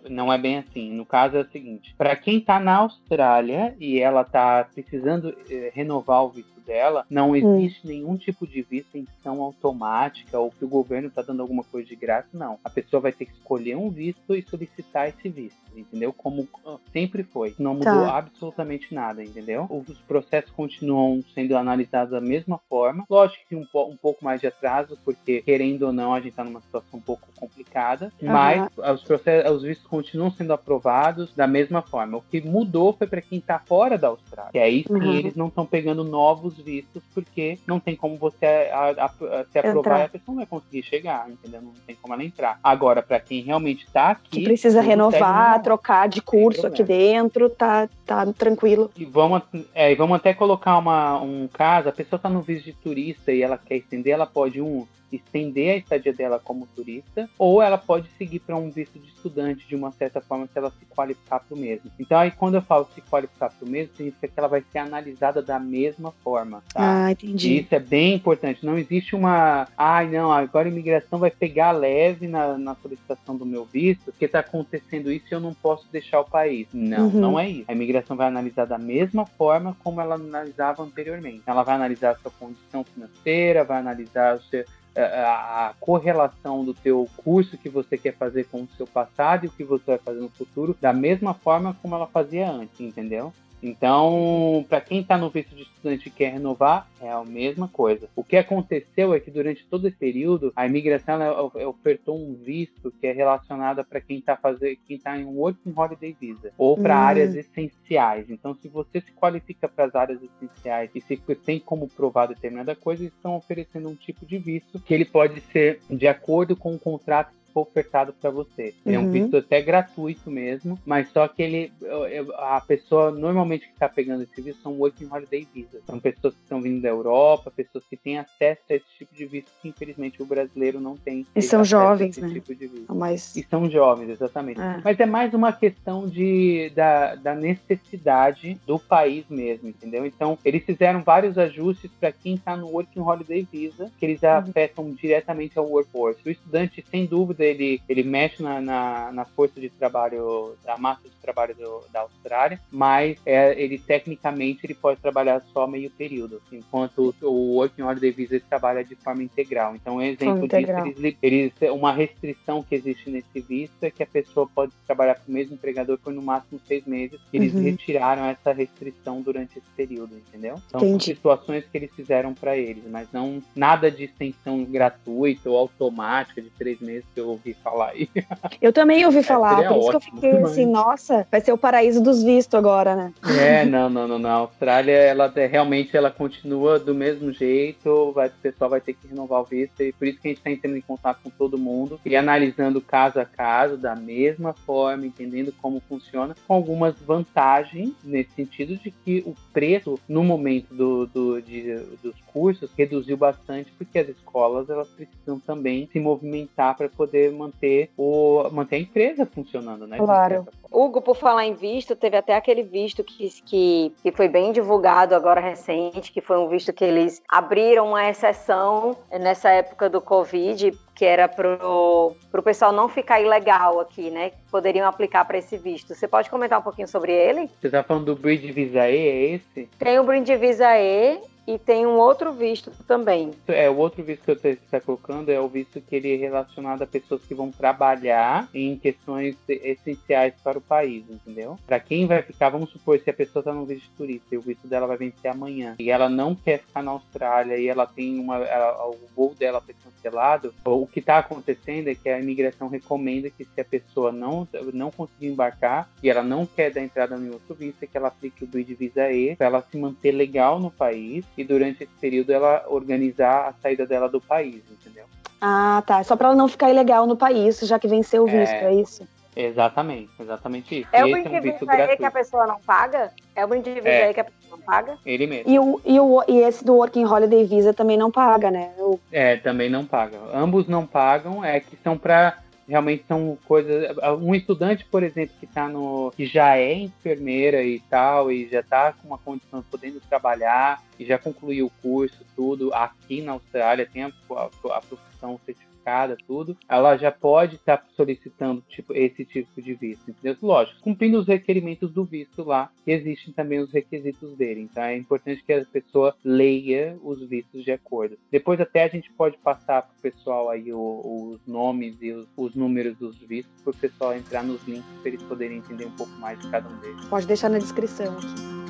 S4: não é bem assim. No caso é o seguinte: para quem está na Austrália e ela está precisando eh, renovar o visto dela, não hum. existe hum. nenhum tipo de vista em ação automática ou que o governo está dando alguma coisa de graça, não. A pessoa vai ter que escolher um visto e solicitar esse visto, entendeu? Como ah, sempre foi. Não mudou tá. absolutamente nada, entendeu? Os processos continuam sendo analisados da mesma forma. Lógico que um, um pouco mais de atraso, porque querendo ou não, a gente está numa situação um pouco complicada, uhum. mas os, processos, os vistos continuam sendo aprovados da mesma forma. O que mudou foi para quem está fora da Austrália. Aí sim, uhum. eles não estão pegando novos os vistos, porque não tem como você a, a, a, se aprovar e a pessoa não vai conseguir chegar, entendeu? Não tem como ela entrar. Agora, para quem realmente está aqui.
S1: Que precisa renovar, trocar de curso aqui dentro, tá, tá tranquilo.
S4: E vamos, é, vamos até colocar uma, um caso: a pessoa está no visto de turista e ela quer estender, ela pode um estender a estadia dela como turista, ou ela pode seguir para um visto de estudante de uma certa forma se ela se qualificar para o mesmo. Então aí quando eu falo se qualificar para o mesmo, significa que ela vai ser analisada da mesma forma.
S1: Tá? Ah, entendi.
S4: E isso é bem importante. Não existe uma, ai ah, não, agora a imigração vai pegar leve na, na solicitação do meu visto, porque está acontecendo isso e eu não posso deixar o país. Não, uhum. não é isso. A imigração vai analisar da mesma forma como ela analisava anteriormente. Ela vai analisar a sua condição financeira, vai analisar o seu a correlação do teu curso que você quer fazer com o seu passado e o que você vai fazer no futuro da mesma forma como ela fazia antes, entendeu? Então, para quem está no visto de estudante e quer renovar, é a mesma coisa. O que aconteceu é que durante todo esse período, a imigração ofertou um visto que é relacionado para quem está fazendo, quem está em um Working Holiday Visa ou para hum. áreas essenciais. Então, se você se qualifica para as áreas essenciais e se tem como provar determinada coisa, eles estão oferecendo um tipo de visto que ele pode ser de acordo com o contrato for ofertado para você. Ele uhum. é um visto até gratuito mesmo, mas só que ele a pessoa normalmente que está pegando esse visto são working holiday visas. São pessoas que estão vindo da Europa, pessoas que têm acesso a esse tipo de visto que infelizmente o brasileiro não tem.
S1: E são jovens, né? Tipo visto.
S4: Mas... E são jovens, exatamente. É. Mas é mais uma questão de, da, da necessidade do país mesmo, entendeu? Então, eles fizeram vários ajustes para quem está no Working Holiday Visa, que eles uhum. afetam diretamente ao workforce. O estudante, sem dúvida, ele, ele mexe na, na, na força de trabalho, da massa de trabalho do, da Austrália, mas é, ele tecnicamente ele pode trabalhar só meio período, enquanto o, o Working Holiday Visa trabalha de forma integral. Então, um exemplo disso, eles, eles, uma restrição que existe nesse visto é que a pessoa pode trabalhar com o mesmo empregador por no máximo seis meses. Eles uhum. retiraram essa restrição durante esse período, entendeu? Então, Entendi. são situações que eles fizeram para eles, mas não nada de extensão gratuita ou automática de três meses que o ouvi falar aí.
S1: Eu também ouvi falar, é, por isso que eu fiquei demais. assim, nossa, vai ser o paraíso dos vistos agora, né?
S4: É, não, não, não, não. A Austrália, ela realmente ela continua do mesmo jeito, vai, o pessoal vai ter que renovar o visto, e por isso que a gente está entrando em contato com todo mundo e analisando caso a caso, da mesma forma, entendendo como funciona, com algumas vantagens nesse sentido de que o preço no momento do, do de, dos cursos reduziu bastante porque as escolas elas precisam também se movimentar para poder manter o manter a empresa funcionando, né?
S1: Claro.
S3: Hugo, por falar em visto, teve até aquele visto que, que, que foi bem divulgado agora recente, que foi um visto que eles abriram uma exceção nessa época do Covid, que era para o pessoal não ficar ilegal aqui, né? Poderiam aplicar para esse visto. Você pode comentar um pouquinho sobre ele?
S4: Você está falando do Bridge Visa E, é esse?
S3: Tem o Bridge Visa E e tem um outro visto também.
S4: É, o outro visto que você está colocando é o visto que ele é relacionado a pessoas que vão trabalhar em questões essenciais para o país, entendeu? Para quem vai ficar, vamos supor, se a pessoa está no visto turista e o visto dela vai vencer amanhã e ela não quer ficar na Austrália e ela tem uma. Ela, o voo dela foi cancelado, o que está acontecendo é que a imigração recomenda que se a pessoa não, não conseguir embarcar e ela não quer dar entrada em outro visto, é que ela aplique o Bridge Visa E para ela se manter legal no país e durante esse período ela organizar a saída dela do país, entendeu?
S1: Ah, tá. Só para ela não ficar ilegal no país, já que venceu o visto, é, é isso?
S4: Exatamente, exatamente isso.
S3: É o brinde é um aí que a pessoa não paga? É o brinde é. aí que a pessoa não paga?
S4: Ele mesmo.
S1: E, o, e, o, e esse do Working Holiday Visa também não paga, né? O...
S4: É, também não paga. Ambos não pagam, é que são para realmente são coisas. Um estudante, por exemplo, que tá no. que já é enfermeira e tal, e já está com uma condição podendo trabalhar, e já concluiu o curso, tudo, aqui na Austrália, tem a, a, a profissão certificada certificada, tudo, ela já pode estar tá solicitando tipo, esse tipo de visto, entendeu? Lógico, cumprindo os requerimentos do visto lá, existem também os requisitos dele. Então é importante que a pessoa leia os vistos de acordo. Depois até a gente pode passar para o pessoal aí o, os nomes e os, os números dos vistos para o pessoal entrar nos links para eles poderem entender um pouco mais de cada um deles.
S1: Pode deixar na descrição aqui.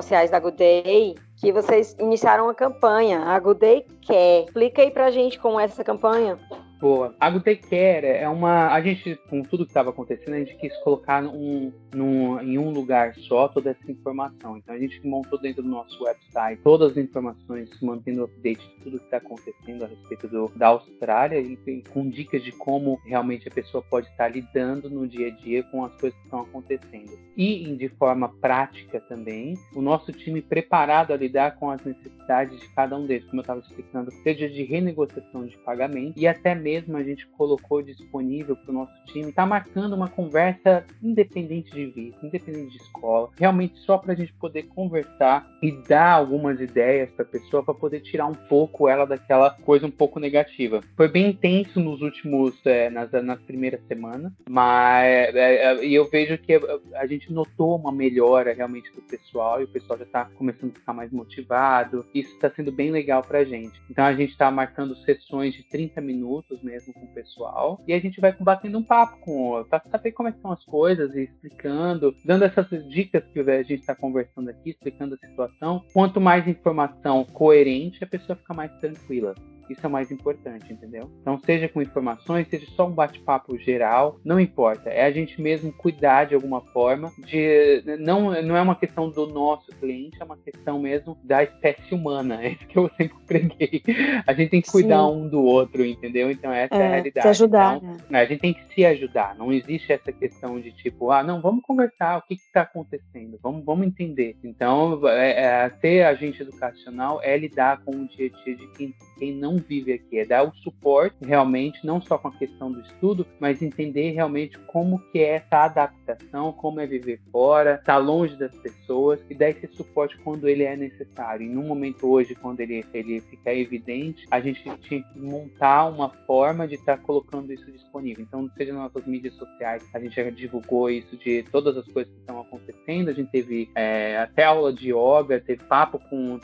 S3: Sociais da Good Day que vocês iniciaram uma campanha, a Good Day Quer. Explica aí pra gente como é essa campanha.
S4: Boa. A Gutequer é uma. A gente, com tudo que estava acontecendo, a gente quis colocar um, num, em um lugar só toda essa informação. Então a gente montou dentro do nosso website todas as informações, mantendo update de tudo que está acontecendo a respeito do, da Austrália e, e, com dicas de como realmente a pessoa pode estar lidando no dia a dia com as coisas que estão acontecendo. E de forma prática também, o nosso time preparado a lidar com as necessidades de cada um deles, como eu estava explicando, seja de renegociação de pagamento e até mesmo mesmo a gente colocou disponível para o nosso time, está marcando uma conversa independente de visto, independente de escola, realmente só para a gente poder conversar e dar algumas ideias para a pessoa para poder tirar um pouco ela daquela coisa um pouco negativa. Foi bem intenso nos últimos, é, nas, nas primeiras semanas, mas é, é, eu vejo que a gente notou uma melhora realmente do pessoal e o pessoal já está começando a ficar mais motivado. Isso está sendo bem legal para a gente. Então a gente está marcando sessões de 30 minutos mesmo com o pessoal. E a gente vai batendo um papo com para saber como é que são as coisas e explicando, dando essas dicas que a gente está conversando aqui, explicando a situação. Quanto mais informação coerente, a pessoa fica mais tranquila. Isso é o mais importante, entendeu? Então, seja com informações, seja só um bate-papo geral, não importa. É a gente mesmo cuidar de alguma forma de não não é uma questão do nosso cliente, é uma questão mesmo da espécie humana. É isso que eu sempre preguei. A gente tem que cuidar Sim. um do outro, entendeu? Então essa é, é a realidade.
S1: Se ajudar.
S4: Então, né? A gente tem que se ajudar. Não existe essa questão de tipo, ah, não, vamos conversar. O que está acontecendo? Vamos vamos entender. Então, é, é, ser agente educacional é lidar com o dia a dia de quem quem não vive aqui, é dar o suporte realmente, não só com a questão do estudo, mas entender realmente como que é essa adaptação, como é viver fora, estar tá longe das pessoas e dar esse suporte quando ele é necessário. E no momento hoje, quando ele, ele fica evidente, a gente tinha que montar uma forma de estar tá colocando isso disponível. Então, seja nas nossas mídias sociais, a gente já divulgou isso de todas as coisas que estão acontecendo, a gente teve é, até aula de yoga, teve papo com,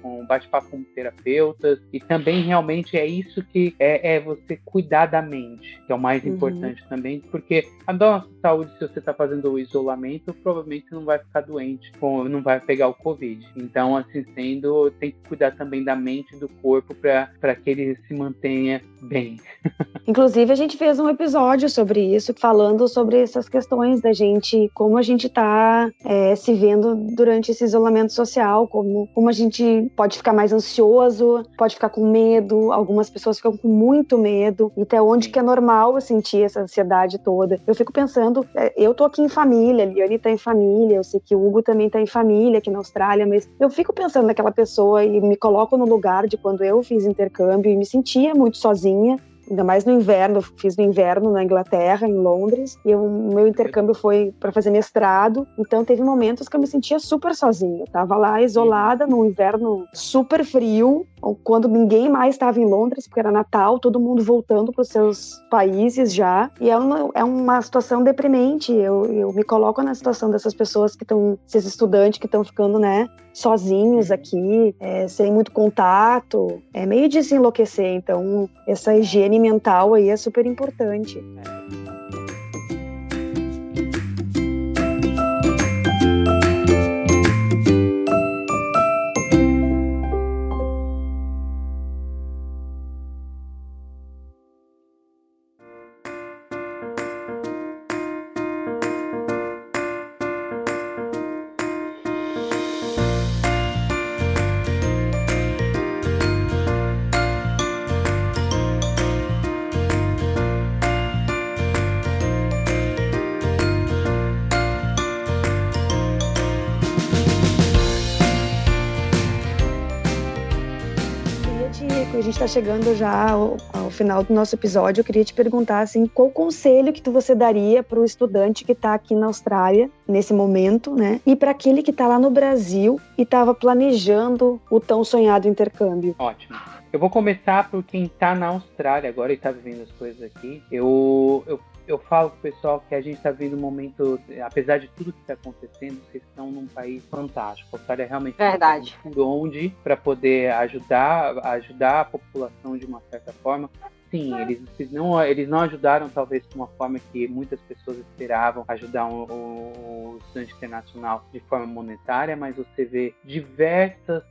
S4: com bate-papo com terapeutas, e também realmente é isso que é, é, você cuidar da mente, que é o mais uhum. importante também, porque a nossa saúde, se você está fazendo o isolamento, provavelmente não vai ficar doente, ou não vai pegar o Covid. Então, assim sendo, tem que cuidar também da mente e do corpo para que ele se mantenha bem.
S1: Inclusive, a gente fez um episódio sobre isso, falando sobre essas questões da gente, como a gente está é, se vendo durante esse isolamento social, como, como a gente pode ficar mais ansioso, pode ficar com medo, algumas pessoas ficam com muito medo, e até onde que é normal eu sentir essa ansiedade toda. Eu fico pensando, é, eu tô aqui em família, a Liane tá em família, eu sei que o Hugo também tá em família aqui na Austrália, mas eu fico pensando naquela pessoa e me coloco no lugar de quando eu fiz intercâmbio e me sentia muito sozinha ainda mais no inverno, fiz no inverno na Inglaterra, em Londres, e o meu intercâmbio foi para fazer mestrado, então teve momentos que eu me sentia super sozinha. Eu tava lá isolada no inverno super frio, quando ninguém mais estava em Londres, porque era Natal, todo mundo voltando para os seus países já, e é uma, é uma situação deprimente. Eu, eu me coloco na situação dessas pessoas que estão, esses estudantes que estão ficando, né, sozinhos aqui, é, sem muito contato, é meio de se enlouquecer. Então, essa higiene mental aí é super importante. É. chegando já ao, ao, final do nosso episódio, eu queria te perguntar assim, qual conselho que você daria para o estudante que está aqui na Austrália nesse momento, né? E para aquele que está lá no Brasil e estava planejando o tão sonhado intercâmbio?
S4: Ótimo. Eu vou começar por quem está na Austrália agora e está vivendo as coisas aqui. Eu, eu eu falo pro pessoal que a gente está vendo um momento, apesar de tudo que está acontecendo, vocês estão num país fantástico. A Austrália é realmente
S3: Verdade.
S4: onde para poder ajudar, ajudar a população de uma certa forma sim, eles, não, eles não ajudaram talvez de uma forma que muitas pessoas esperavam ajudar o, o, estudante internacional de forma monetária, mas você vê diversas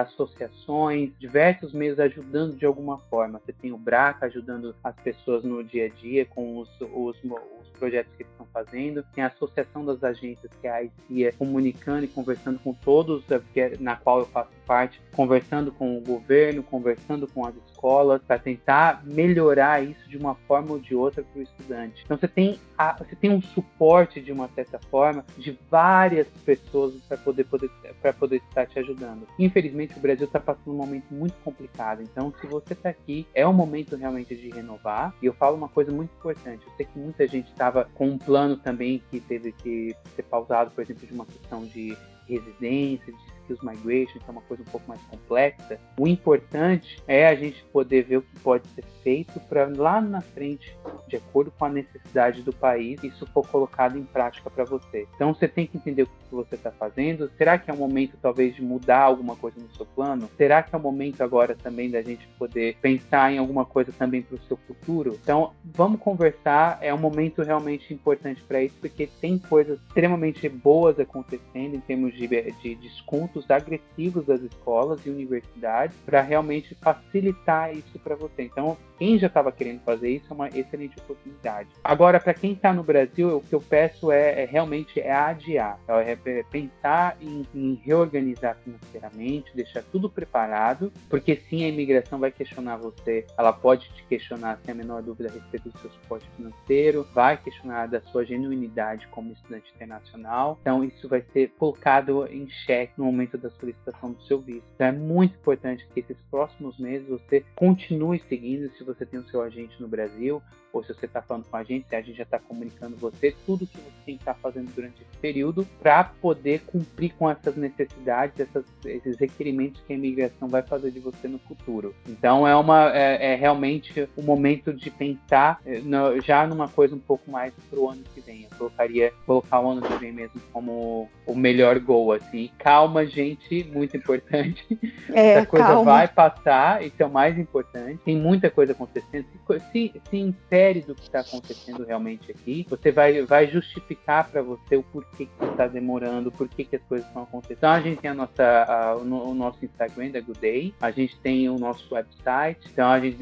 S4: associações, diversos meios ajudando de alguma forma. Você tem o BRACA ajudando as pessoas no dia a dia com os, os, os projetos que eles estão fazendo, tem a Associação das Agências, que é a ICIA, comunicando e conversando com todos, é, na qual eu faço parte, conversando com o governo, conversando com as escolas, para tentar melhorar isso de uma forma ou de outra para o estudante. Então você tem, a, você tem um suporte de uma certa forma de várias pessoas para poder, poder, poder estar te ajudando. Infelizmente o Brasil está passando um momento muito complicado, então se você está aqui, é o momento realmente de renovar. E eu falo uma coisa muito importante, eu sei que muita gente estava com um plano também que teve que ser pausado, por exemplo, de uma questão de residência, de skills migration, que é uma coisa um pouco mais complexa, o importante é a gente poder ver o que pode ser feito para lá na frente, de acordo com a necessidade do país, isso for colocado em prática para você. Então você tem que entender o que você está fazendo. Será que é o momento talvez de mudar alguma coisa no seu plano? Será que é o momento agora também da gente poder pensar em alguma coisa também para o seu futuro? Então vamos conversar. É um momento realmente importante para isso porque tem coisas extremamente boas acontecendo em termos de, de desconto agressivos das escolas e universidades para realmente facilitar isso para você. Então, quem já estava querendo fazer isso é uma excelente oportunidade. Agora, para quem está no Brasil, o que eu peço é, é realmente é adiar, é, é pensar em, em, reorganizar financeiramente, deixar tudo preparado, porque sim, a imigração vai questionar você, ela pode te questionar sem a menor dúvida a respeito do seu suporte financeiro, vai questionar da sua genuinidade como estudante internacional. Então, isso vai ser colocado em xeque no momento momento da solicitação do seu visto. Então é muito importante que esses próximos meses você continue seguindo se você tem o seu agente no Brasil ou se você está falando com a gente, a gente já está comunicando você, tudo que você tem que estar tá fazendo durante esse período para poder cumprir com essas necessidades, essas, esses requerimentos que a imigração vai fazer de você no futuro. Então é uma é, é realmente o momento de pensar eh, no, já numa coisa um pouco mais para o ano que vem. Eu colocaria colocar o ano que vem mesmo como o melhor gol assim. Calma, gente, muito importante. É, Essa coisa calma. vai passar, isso é o mais importante. Tem muita coisa acontecendo. Se, se, se série do que está acontecendo realmente aqui. Você vai, vai justificar para você o porquê que está demorando, por que as coisas estão acontecendo. Então a gente tem a nossa, a, o, nosso Instagram da Good Day, a gente tem o nosso website. Então a gente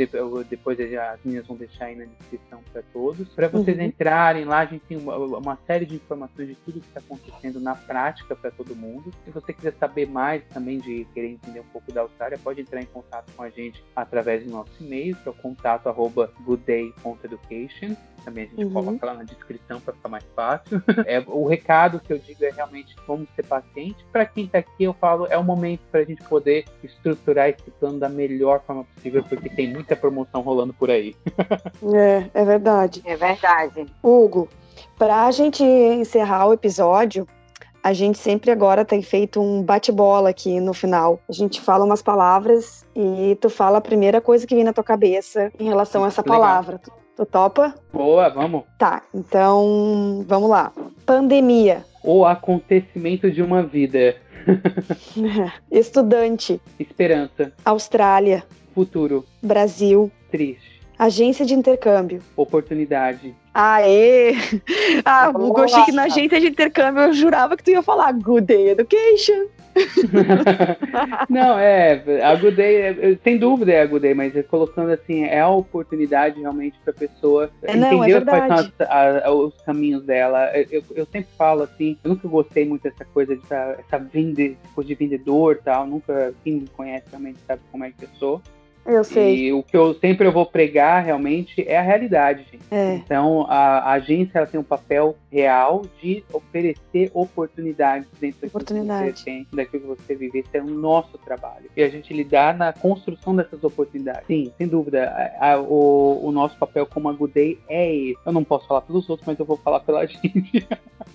S4: depois as minhas vão deixar aí na descrição para todos. Para vocês uhum. entrarem lá, a gente tem uma, uma série de informações de tudo que está acontecendo na prática para todo mundo. Se você quiser saber mais também de querer entender um pouco da Austrália, pode entrar em contato com a gente através do nosso e-mail, que é o contato arroba goodday.com Education. Também a gente uhum. coloca lá na descrição para ficar mais fácil. é, o recado que eu digo é realmente vamos ser pacientes. Para quem está aqui, eu falo, é o momento para a gente poder estruturar esse plano da melhor forma possível, porque tem muita promoção rolando por aí.
S1: é, é verdade.
S3: É verdade.
S1: Hugo, para a gente encerrar o episódio, a gente sempre agora tem feito um bate-bola aqui no final. A gente fala umas palavras e tu fala a primeira coisa que vem na tua cabeça em relação a essa Legal. palavra. Tu topa?
S4: Boa, vamos.
S1: Tá, então vamos lá. Pandemia.
S4: O acontecimento de uma vida.
S1: Estudante.
S4: Esperança.
S1: Austrália.
S4: Futuro.
S1: Brasil.
S4: Triste.
S1: Agência de intercâmbio.
S4: Oportunidade.
S1: Aê! Ah, o que na agência de intercâmbio eu jurava que tu ia falar Good Day Education.
S4: não, é, a Good Day, é, sem dúvida é a Good Day, mas é colocando assim, é a oportunidade realmente para a pessoa é, não, entender é quais são as, a, os caminhos dela. Eu, eu, sempre falo assim, eu nunca gostei muito dessa coisa de essa vende, coisa de vendedor tal, nunca, quem me conhece realmente sabe como é que eu sou.
S1: Eu sei.
S4: E o que eu sempre eu vou pregar realmente é a realidade, gente. É. Então a, a, agência ela tem um papel real de oferecer oportunidades dentro Oportunidade. daquilo que você tem, daquilo que você vive. Esse é o nosso trabalho. E a gente lidar na construção dessas oportunidades. Sim, sem dúvida. A, a, o, o, nosso papel como a Good é esse. Eu não posso falar pelos outros, mas eu vou falar pela gente.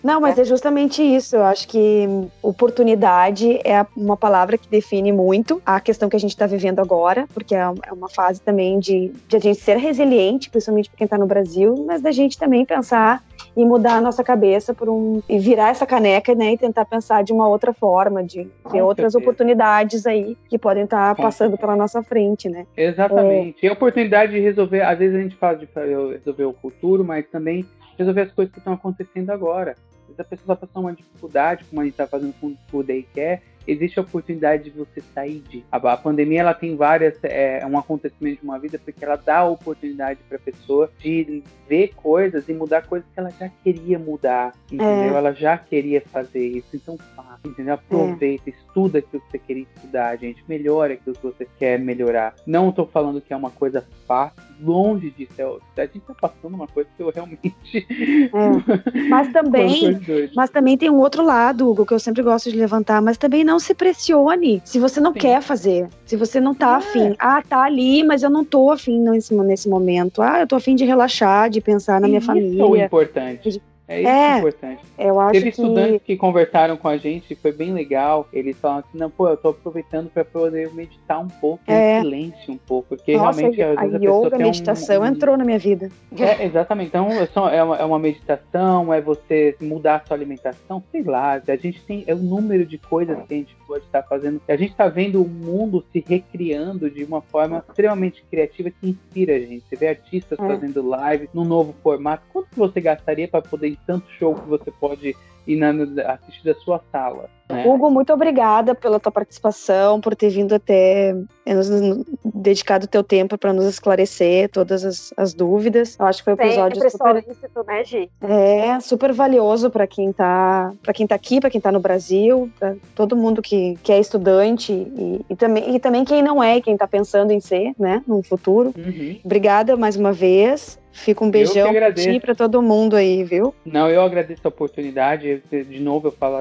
S1: Não, mas é justamente isso. Eu acho que oportunidade é uma palavra que define muito a questão que a gente está vivendo agora, porque é, é uma fase também de, de a gente ser resiliente, principalmente para quem está no Brasil, mas da gente também pensar e mudar a nossa cabeça por um e virar essa caneca, né, e tentar pensar de uma outra forma, de ter outras oportunidades aí que podem estar tá passando pela nossa frente, né?
S4: Exatamente. É... E a oportunidade de resolver, às vezes a gente fala de resolver o futuro, mas também resolver as coisas que estão acontecendo agora. Às vezes a pessoa está passando uma dificuldade, como a gente está fazendo com o Daycare, existe a oportunidade de você sair de. A, pandemia ela tem várias, é, é, um acontecimento de uma vida porque ela dá a oportunidade para a pessoa de ver coisas e mudar coisas que ela já queria mudar, entendeu? É. Ela já queria fazer isso, então faça, entendeu? Aproveita, é. estuda aquilo que você queria estudar, gente, melhore aquilo que você quer melhorar. Não estou falando que é uma coisa fácil, longe disso. A gente está passando uma coisa que eu realmente.
S1: É. Mas também, mas também tem um outro lado, Hugo, que eu sempre gosto de levantar, mas também não se pressione se você não Sim. quer fazer, se você não tá é. afim. Ah, tá ali, mas eu não tô afim nesse, nesse momento. Ah, eu tô afim de relaxar, de pensar na minha família. Isso
S4: é importante. É isso é, que é importante. Eu acho Teve estudantes que... que conversaram com a gente, foi bem legal. Eles falam assim, não, pô, eu tô aproveitando para poder meditar um pouco, é. em silêncio um pouco, porque Nossa, realmente às
S1: a
S4: vezes
S1: a yoga, a meditação um, um... entrou na minha vida.
S4: É, exatamente. Então é uma, é uma meditação, é você mudar a sua alimentação, sei lá. A gente tem é o número de coisas que a gente pode estar fazendo. A gente está vendo o mundo se recriando de uma forma extremamente criativa que inspira a gente. Você vê artistas é. fazendo live num novo formato. Quanto que você gastaria para poder tanto show que você pode ir na, assistir da sua sala.
S1: Né? Hugo, muito obrigada pela tua participação, por ter vindo até eh, nos, nos dedicado o teu tempo para nos esclarecer todas as, as, dúvidas. Eu acho que foi um episódio super,
S3: solícito, né, Gi?
S1: É, super valioso para quem tá, para quem tá aqui, para quem tá no Brasil, para todo mundo que, que é estudante e, e, também, e também quem não é, quem tá pensando em ser, né, no futuro. Uhum. Obrigada mais uma vez. Fica um beijão pra ti e pra todo mundo aí, viu?
S4: Não, eu agradeço a oportunidade. Porque, de novo, eu falo,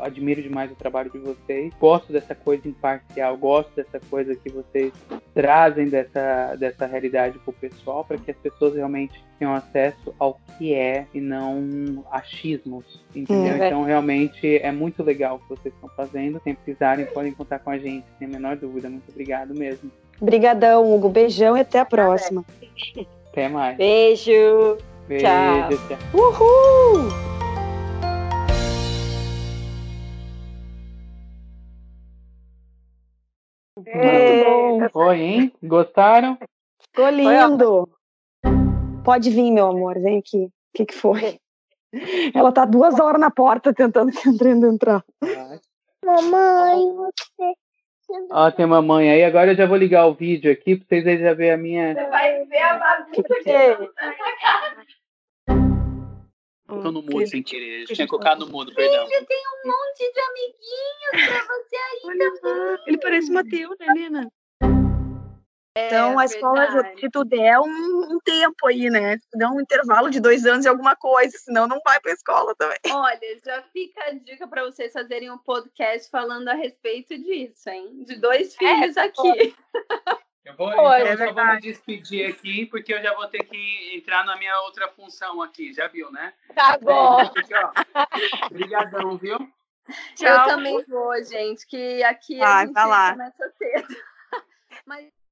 S4: admiro demais o trabalho de vocês. Gosto dessa coisa imparcial, gosto dessa coisa que vocês trazem dessa, dessa realidade para o pessoal, para que as pessoas realmente tenham acesso ao que é e não achismos, entendeu? Hum, então, realmente, é muito legal o que vocês estão fazendo. Se precisarem, podem contar com a gente, sem a menor dúvida. Muito obrigado mesmo.
S1: Obrigadão, Hugo. Beijão e até a próxima.
S4: Até mais.
S3: Beijo.
S4: Beijo. Tchau. tchau.
S1: Uhul!
S4: Muito bom. Foi, hein? Gostaram?
S1: Ficou lindo. Pode vir, meu amor. Vem aqui. O que, que foi? Ela tá duas horas na porta tentando que Andrenda entrar.
S6: Mamãe, você
S4: Ó, tem mamãe aí. Agora eu já vou ligar o vídeo aqui pra vocês já verem a minha.
S6: Você vai ver a bagunça que
S4: Tô no mudo sem querer. Eu tinha colocado no mudo, perdão.
S6: Filho, tem um monte de amiguinhos pra você aí também.
S1: Ele parece Matheus, né, Nina? É, então, a escola, se tu der um, um, tempo aí, né? Se tu der um intervalo de dois anos e alguma coisa, senão não vai pra escola também.
S6: Olha, já fica a dica para vocês fazerem um podcast falando a respeito disso, hein? De dois é, filhos é, aqui.
S4: Eu vou, então, é eu só vou me despedir aqui, porque eu já vou ter que entrar na minha outra função aqui, já viu, né?
S6: Tá bom.
S4: Obrigadão, viu?
S6: Tchau. Eu também vou, gente, que aqui
S1: vai, a gente
S6: começa cedo. Mas